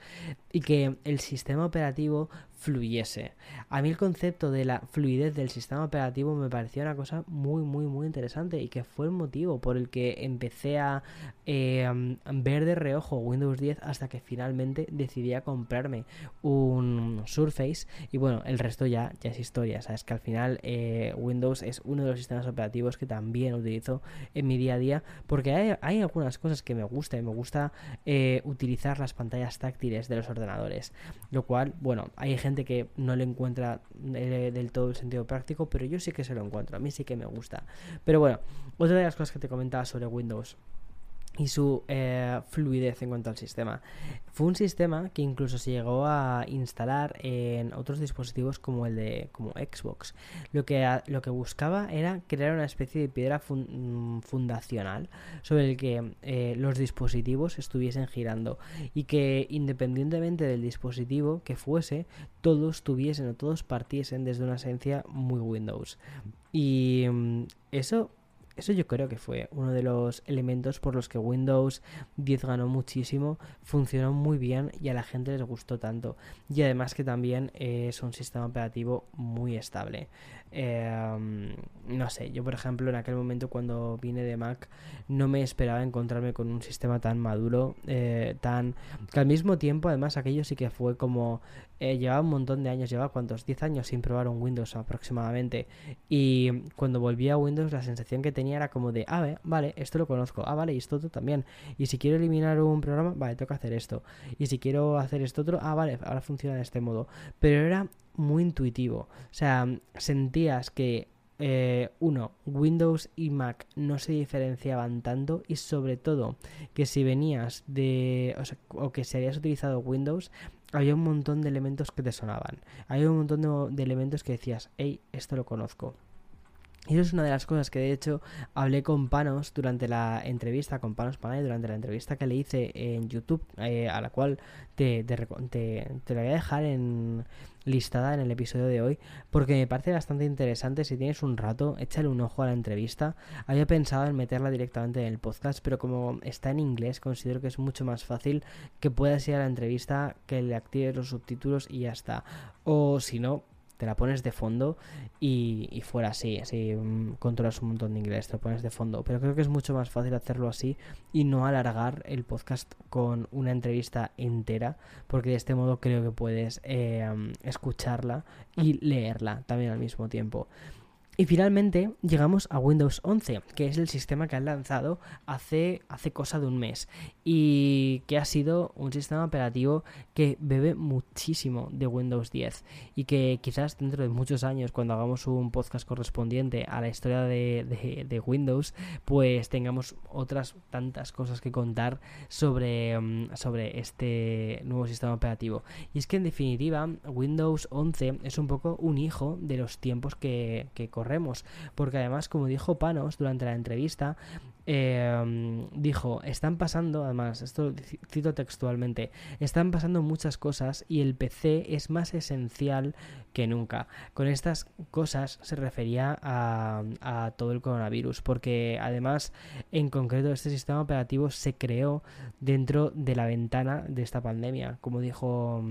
y que el sistema operativo fluyese. A mí el concepto de la fluidez del sistema operativo me pareció una cosa muy, muy, muy interesante y que fue el motivo por el que empecé a eh, ver de reojo Windows 10 hasta que finalmente decidí comprarme un Surface. Y bueno, el resto ya, es historia, sabes que al final eh, Windows es uno de los sistemas operativos que también utilizo en mi día a día porque hay, algunas cosas que me gusta y me gusta eh, utilizar las pantallas táctiles de los ordenadores, lo cual, bueno, hay gente que no le encuentra del todo el sentido práctico, pero yo sí que se lo encuentro, a mí sí que me gusta. Pero bueno, otra de las cosas que te comentaba sobre Windows y su eh, fluidez en cuanto al sistema. Fue un sistema que incluso se llegó a instalar en otros dispositivos como el de como Xbox. Lo que, lo que buscaba era crear una especie de piedra mm, fundacional sobre el que eh, los dispositivos estuviesen girando y que independientemente del dispositivo que fuese, todos tuviesen o todos partiesen desde una esencia muy Windows. Y mm, eso eso yo creo que fue uno de los elementos por los que Windows 10 ganó muchísimo, funcionó muy bien y a la gente les gustó tanto. Y además que también es un sistema operativo muy estable. Em, no sé, yo por ejemplo en aquel momento cuando vine de Mac no me esperaba encontrarme con un sistema tan maduro, eh, tan que al mismo tiempo además aquello sí que fue como eh, llevaba un montón de años, llevaba cuántos, 10 años sin probar un Windows aproximadamente. Y cuando volví a Windows la sensación que tenía era como de, ah, vale, esto lo conozco, ah, vale, y esto otro también, y si quiero eliminar un programa, vale, que hacer esto, y si quiero hacer esto otro, ah, vale, ahora funciona de este modo, pero era muy intuitivo. O sea, sentías que eh, uno, Windows y Mac no se diferenciaban tanto y sobre todo que si venías de o, que si habías utilizado Windows había un montón de elementos que te sonaban. Había un montón de, de elementos que decías, hey, esto lo conozco. Y eso es una de las cosas que de hecho hablé con Panos durante la entrevista, con Panos Panay, durante la entrevista que le hice en YouTube, eh, a la cual te, te, te, la voy a dejar en, listada en el episodio de hoy, porque me parece bastante interesante. Si tienes un rato, échale un ojo a la entrevista. Había pensado en meterla directamente en el podcast, pero como está en inglés, considero que es mucho más fácil que puedas ir a la entrevista, que le actives los subtítulos y ya está. O si no, te la pones de fondo y, fuera así, así mm, controlas un montón de inglés, te lo pones de fondo. Pero creo que es mucho más fácil hacerlo así y no alargar el podcast con una entrevista entera, porque de este modo creo que puedes eh, escucharla y leerla también al mismo tiempo. Y finalmente llegamos a Windows 11, que es el sistema que han lanzado hace, hace cosa de un mes y que ha sido un sistema operativo que bebe muchísimo de Windows 10 y que quizás dentro de muchos años cuando hagamos un podcast correspondiente a la historia de, Windows pues tengamos otras tantas cosas que contar sobre, mm, sobre este nuevo sistema operativo. Y es que en definitiva Windows 11 es un poco un hijo de los tiempos que, que corremos. Porque además, como dijo Panos durante la entrevista, eh, dijo, están pasando, además, esto cito textualmente, están pasando muchas cosas y el PC es más esencial que nunca. Con estas cosas se refería a, a todo el coronavirus, porque además, en concreto, este sistema operativo se creó dentro de la ventana de esta pandemia, como dijo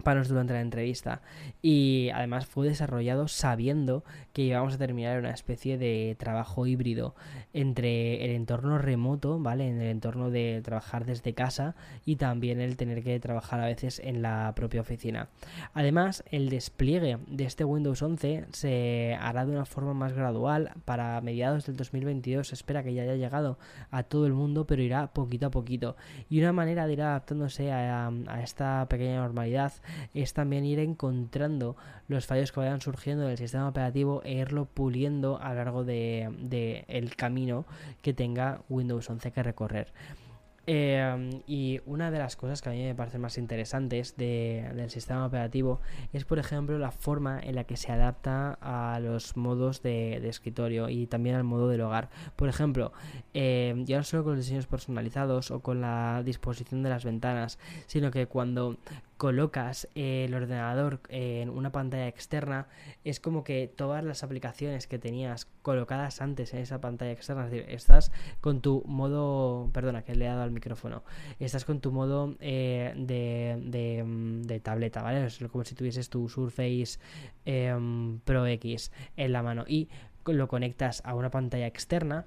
panos durante la entrevista y además fue desarrollado sabiendo que íbamos a terminar una especie de trabajo híbrido entre el entorno remoto, ¿vale? En el entorno de trabajar desde casa y también el tener que trabajar a veces en la propia oficina. Además, el despliegue de este Windows 11 se hará de una forma más gradual para mediados del 2022. Se espera que ya haya llegado a todo el mundo, pero irá poquito a poquito. Y una manera de ir adaptándose a, a esta pequeña normalidad es también ir encontrando los fallos que vayan surgiendo del sistema operativo e irlo puliendo a lo largo del de, el camino que tenga Windows 11 que recorrer. Eh, y una de las cosas que a mí me parecen más interesantes del sistema operativo es, por ejemplo, la forma en la que se adapta a los modos de, escritorio y también al modo del hogar. Por ejemplo, eh, ya no solo con los diseños personalizados o con la disposición de las ventanas, sino que cuando colocas el ordenador en una pantalla externa, es como que todas las aplicaciones que tenías colocadas antes en esa pantalla externa, es decir, estás con tu modo, perdona que le he dado al micrófono, estás con tu modo eh, de, mm, de, tableta, ¿vale? Es como si tuvieses tu Surface Pro X en la mano y lo conectas a una pantalla externa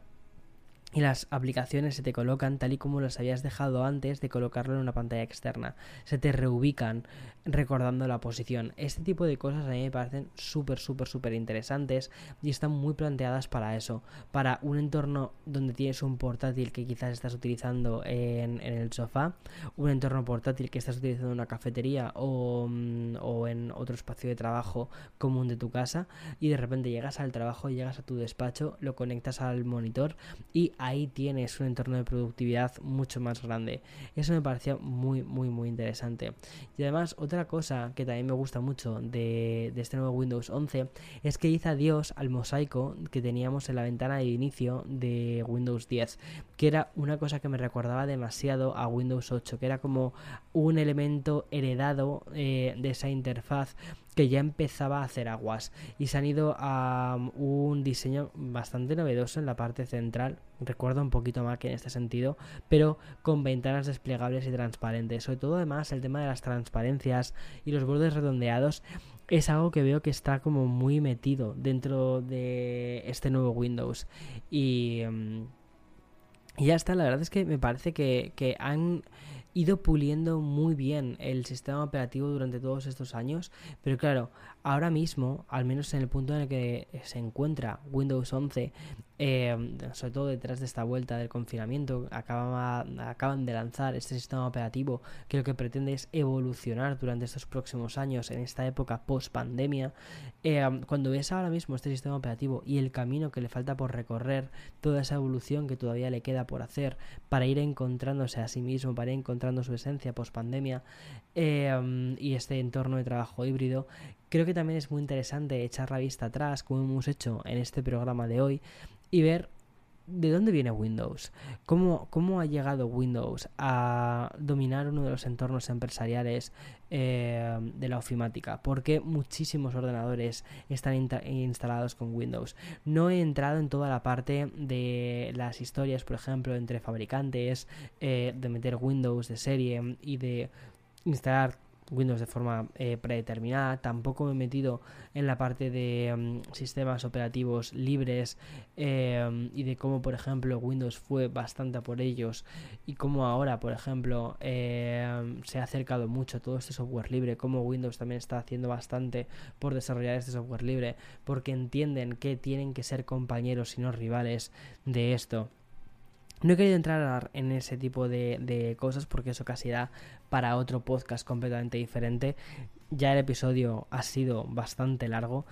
y las aplicaciones se te colocan tal y como las habías dejado antes de colocarlo en una pantalla externa. Se te reubican recordando la posición. Este tipo de cosas a mí me parecen súper, súper, súper interesantes y están muy planteadas para eso. Para un entorno donde tienes un portátil que quizás estás utilizando en, el sofá, un entorno portátil que estás utilizando en una cafetería o, mm, o en otro espacio de trabajo común de tu casa y de repente llegas al trabajo, llegas a tu despacho, lo conectas al monitor y ahí tienes un entorno de productividad mucho más grande. Eso me parecía muy, muy, muy interesante. Y además, otra cosa que también me gusta mucho de, este nuevo Windows 11 es que dice adiós al mosaico que teníamos en la ventana de inicio de Windows 10, que era una cosa que me recordaba demasiado a Windows 8, que era como un elemento heredado eh, de esa interfaz que ya empezaba a hacer aguas. Y se han ido a um, un diseño bastante novedoso en la parte central. Recuerdo un poquito más que en este sentido pero con ventanas desplegables y transparentes. Sobre todo además el tema de las transparencias y los bordes redondeados es algo que veo que está como muy metido dentro de este nuevo Windows. Y, um, y ya está. La verdad es que me parece que, que han ido puliendo muy bien el sistema operativo durante todos estos años, pero claro, ahora mismo, al menos en el punto en el que se encuentra Windows 11, eh, sobre todo detrás de esta vuelta del confinamiento, acaban de lanzar este sistema operativo que lo que pretende es evolucionar durante estos próximos años en esta época post pandemia. Eh, cuando ves ahora mismo este sistema operativo y el camino que le falta por recorrer, toda esa evolución que todavía le queda por hacer para ir encontrándose a sí mismo, para ir encontrando su esencia post pandemia eh, y este entorno de trabajo híbrido, creo que también es muy interesante echar la vista atrás, como hemos hecho en este programa de hoy, y ver de dónde viene Windows, cómo, cómo ha llegado Windows a dominar uno de los entornos empresariales eh, de la ofimática, porque muchísimos ordenadores están instalados con Windows. No he entrado en toda la parte de las historias, por ejemplo, entre fabricantes, eh, de meter Windows de serie y de instalar Windows de forma eh, predeterminada. Tampoco me he metido en la parte de mm, sistemas operativos libres eh, y de cómo, por ejemplo, Windows fue bastante por ellos y cómo ahora, por ejemplo, eh, se ha acercado mucho todo este software libre, cómo Windows también está haciendo bastante por desarrollar este software libre, porque entienden que tienen que ser compañeros y no rivales de esto. No he querido entrar en ese tipo de, cosas porque eso casi da para otro podcast completamente diferente. Ya el episodio ha sido bastante largo,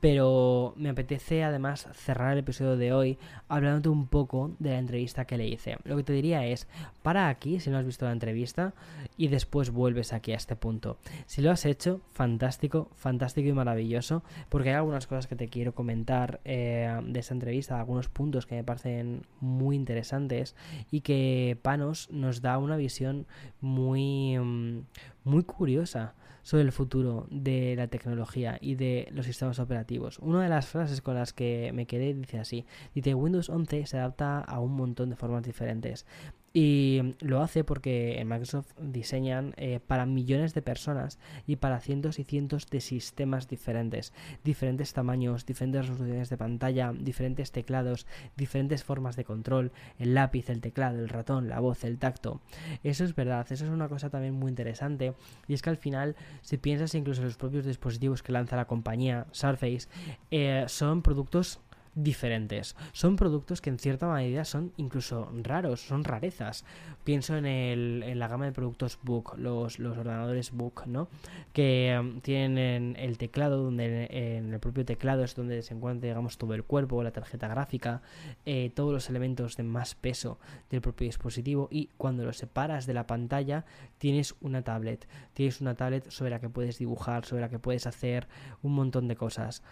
pero me apetece además cerrar el episodio de hoy hablándote un poco de la entrevista que le hice. Lo que te diría es, para aquí si no has visto la entrevista y después vuelves aquí a este punto. Si lo has hecho, fantástico, fantástico y maravilloso, porque hay algunas cosas que te quiero comentar eh, de esta entrevista, algunos puntos que me parecen muy interesantes y que Panos nos da una visión muy, mm, muy curiosa sobre el futuro de la tecnología y de los sistemas operativos. Una de las frases con las que me quedé dice así, dice Windows 11 se adapta a un montón de formas diferentes. Y lo hace porque en Microsoft diseñan eh, para millones de personas y para cientos y cientos de sistemas diferentes. Diferentes tamaños, diferentes resoluciones de pantalla, diferentes teclados, diferentes formas de control, el lápiz, el teclado, el ratón, la voz, el tacto. Eso es verdad, eso es una cosa también muy interesante. Y es que al final, si piensas incluso en los propios dispositivos que lanza la compañía, Surface, eh, son productos diferentes. Son productos que en cierta medida son incluso raros, son rarezas. Pienso en, el, en la gama de productos Book, los, los ordenadores Book, ¿no? Que um, tienen el teclado, donde en el propio teclado es donde se encuentra, digamos, todo el cuerpo, la tarjeta gráfica, eh, todos los elementos de más peso del propio dispositivo y cuando lo separas de la pantalla tienes una tablet. Tienes una tablet sobre la que puedes dibujar, sobre la que puedes hacer un montón de cosas.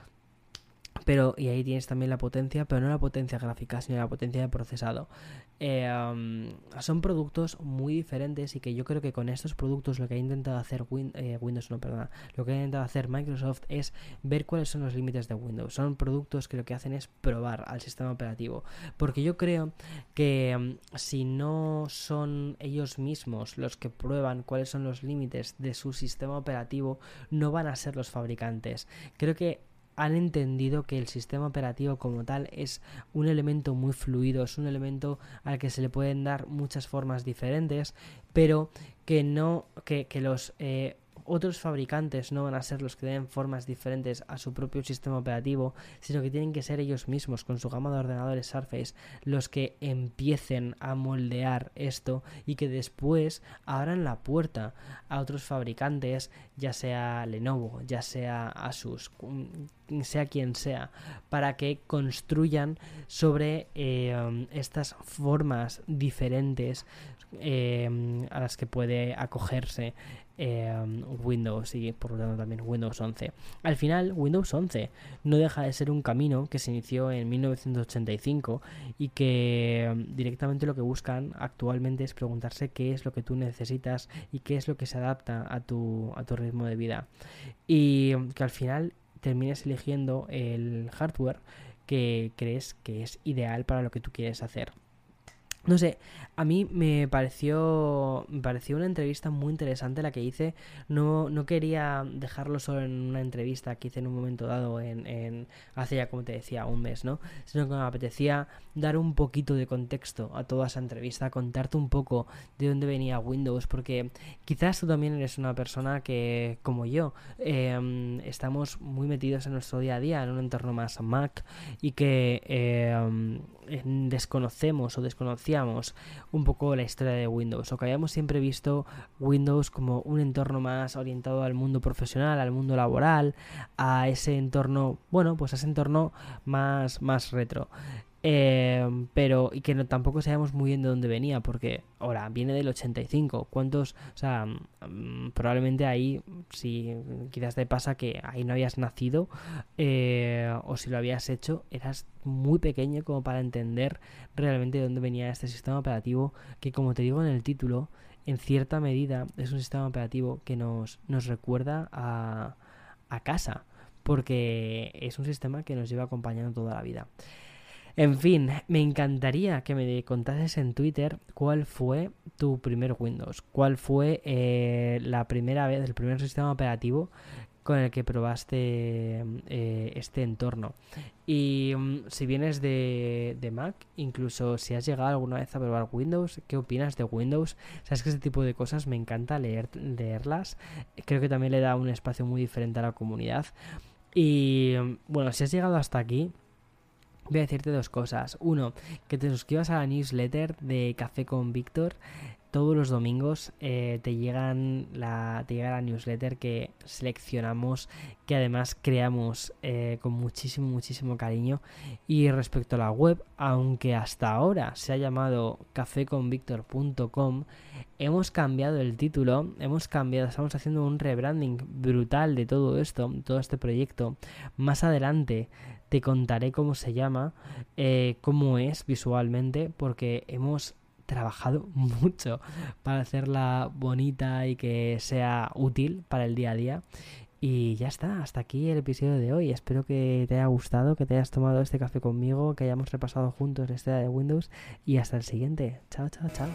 Pero, y ahí tienes también la potencia, pero no la potencia gráfica, sino la potencia de procesado. Eh, son productos muy diferentes y que yo creo que con estos productos lo que ha intentado hacer eh, Windows, no, perdona, lo que ha intentado hacer Microsoft es ver cuáles son los límites de Windows. Son productos que lo que hacen es probar al sistema operativo. Porque yo creo que si no son ellos mismos los que prueban cuáles son los límites de su sistema operativo, no van a ser los fabricantes. Creo que han entendido que el sistema operativo como tal es un elemento muy fluido, es un elemento al que se le pueden dar muchas formas diferentes, pero que no, que, que los eh, otros fabricantes no van a ser los que den formas diferentes a su propio sistema operativo, sino que tienen que ser ellos mismos con su gama de ordenadores Surface los que empiecen a moldear esto y que después abran la puerta a otros fabricantes, ya sea Lenovo, ya sea Asus, mm, sea quien sea, para que construyan sobre eh, estas formas diferentes eh, a las que puede acogerse Em, Windows y por lo tanto también Windows 11. Al final, Windows 11 no deja de ser un camino que se inició en 1985 y que em, directamente lo que buscan actualmente es preguntarse qué es lo que tú necesitas y qué es lo que se adapta a tu, a tu ritmo de vida. Y em, que al final termines eligiendo el hardware que crees que es ideal para lo que tú quieres hacer. No sé, a mí me pareció, me pareció una entrevista muy interesante la que hice. No, no quería dejarlo solo en una entrevista que hice en un momento dado, en, en hace ya, como te decía, un mes, ¿no? Sino que me apetecía dar un poquito de contexto a toda esa entrevista, contarte un poco de dónde venía Windows, porque quizás tú también eres una persona que, como yo, em, estamos muy metidos en nuestro día a día, en un entorno más Mac, y que em, desconocemos o desconocíamos un poco la historia de Windows o que habíamos siempre visto Windows como un entorno más orientado al mundo profesional, al mundo laboral, a ese entorno, bueno, pues a ese entorno más, más retro. Eh, pero, y que tampoco sabemos muy bien de dónde venía, porque ahora viene del 85. ¿Cuántos? O sea, mm, probablemente ahí, si quizás te pasa que ahí no habías nacido, eh, o si lo habías hecho, eras muy pequeño como para entender realmente de dónde venía este sistema operativo, que como te digo en el título, en cierta medida es un sistema operativo que nos, recuerda a casa, porque es un sistema que nos lleva acompañando toda la vida. En fin, me encantaría que me contases en Twitter cuál fue tu primer Windows, cuál fue eh, la primera vez, el primer sistema operativo con el que probaste eh, este entorno. Y mm, si vienes de, Mac, incluso si has llegado alguna vez a probar Windows, ¿qué opinas de Windows? Sabes que ese tipo de cosas me encanta leer, leerlas. Creo que también le da un espacio muy diferente a la comunidad. Y mm, bueno, si has llegado hasta aquí, voy a decirte dos cosas. Uno, que te suscribas a la newsletter de Café con Víctor todos los domingos eh, te, llegan la, te llega la newsletter que seleccionamos, que además creamos eh, con muchísimo, muchísimo cariño. Y respecto a la web, aunque hasta ahora se ha llamado cafeconvictor.com, hemos cambiado el título, hemos cambiado, estamos haciendo un rebranding brutal de todo esto, todo este proyecto. Más adelante te contaré cómo se llama, eh, cómo es visualmente, porque hemos trabajado mucho para hacerla bonita y que sea útil para el día a día. Y ya está, hasta aquí el episodio de hoy. Espero que te haya gustado, que te hayas tomado este café conmigo, que hayamos repasado juntos la historia de Windows y hasta el siguiente. Chao, chao, chao.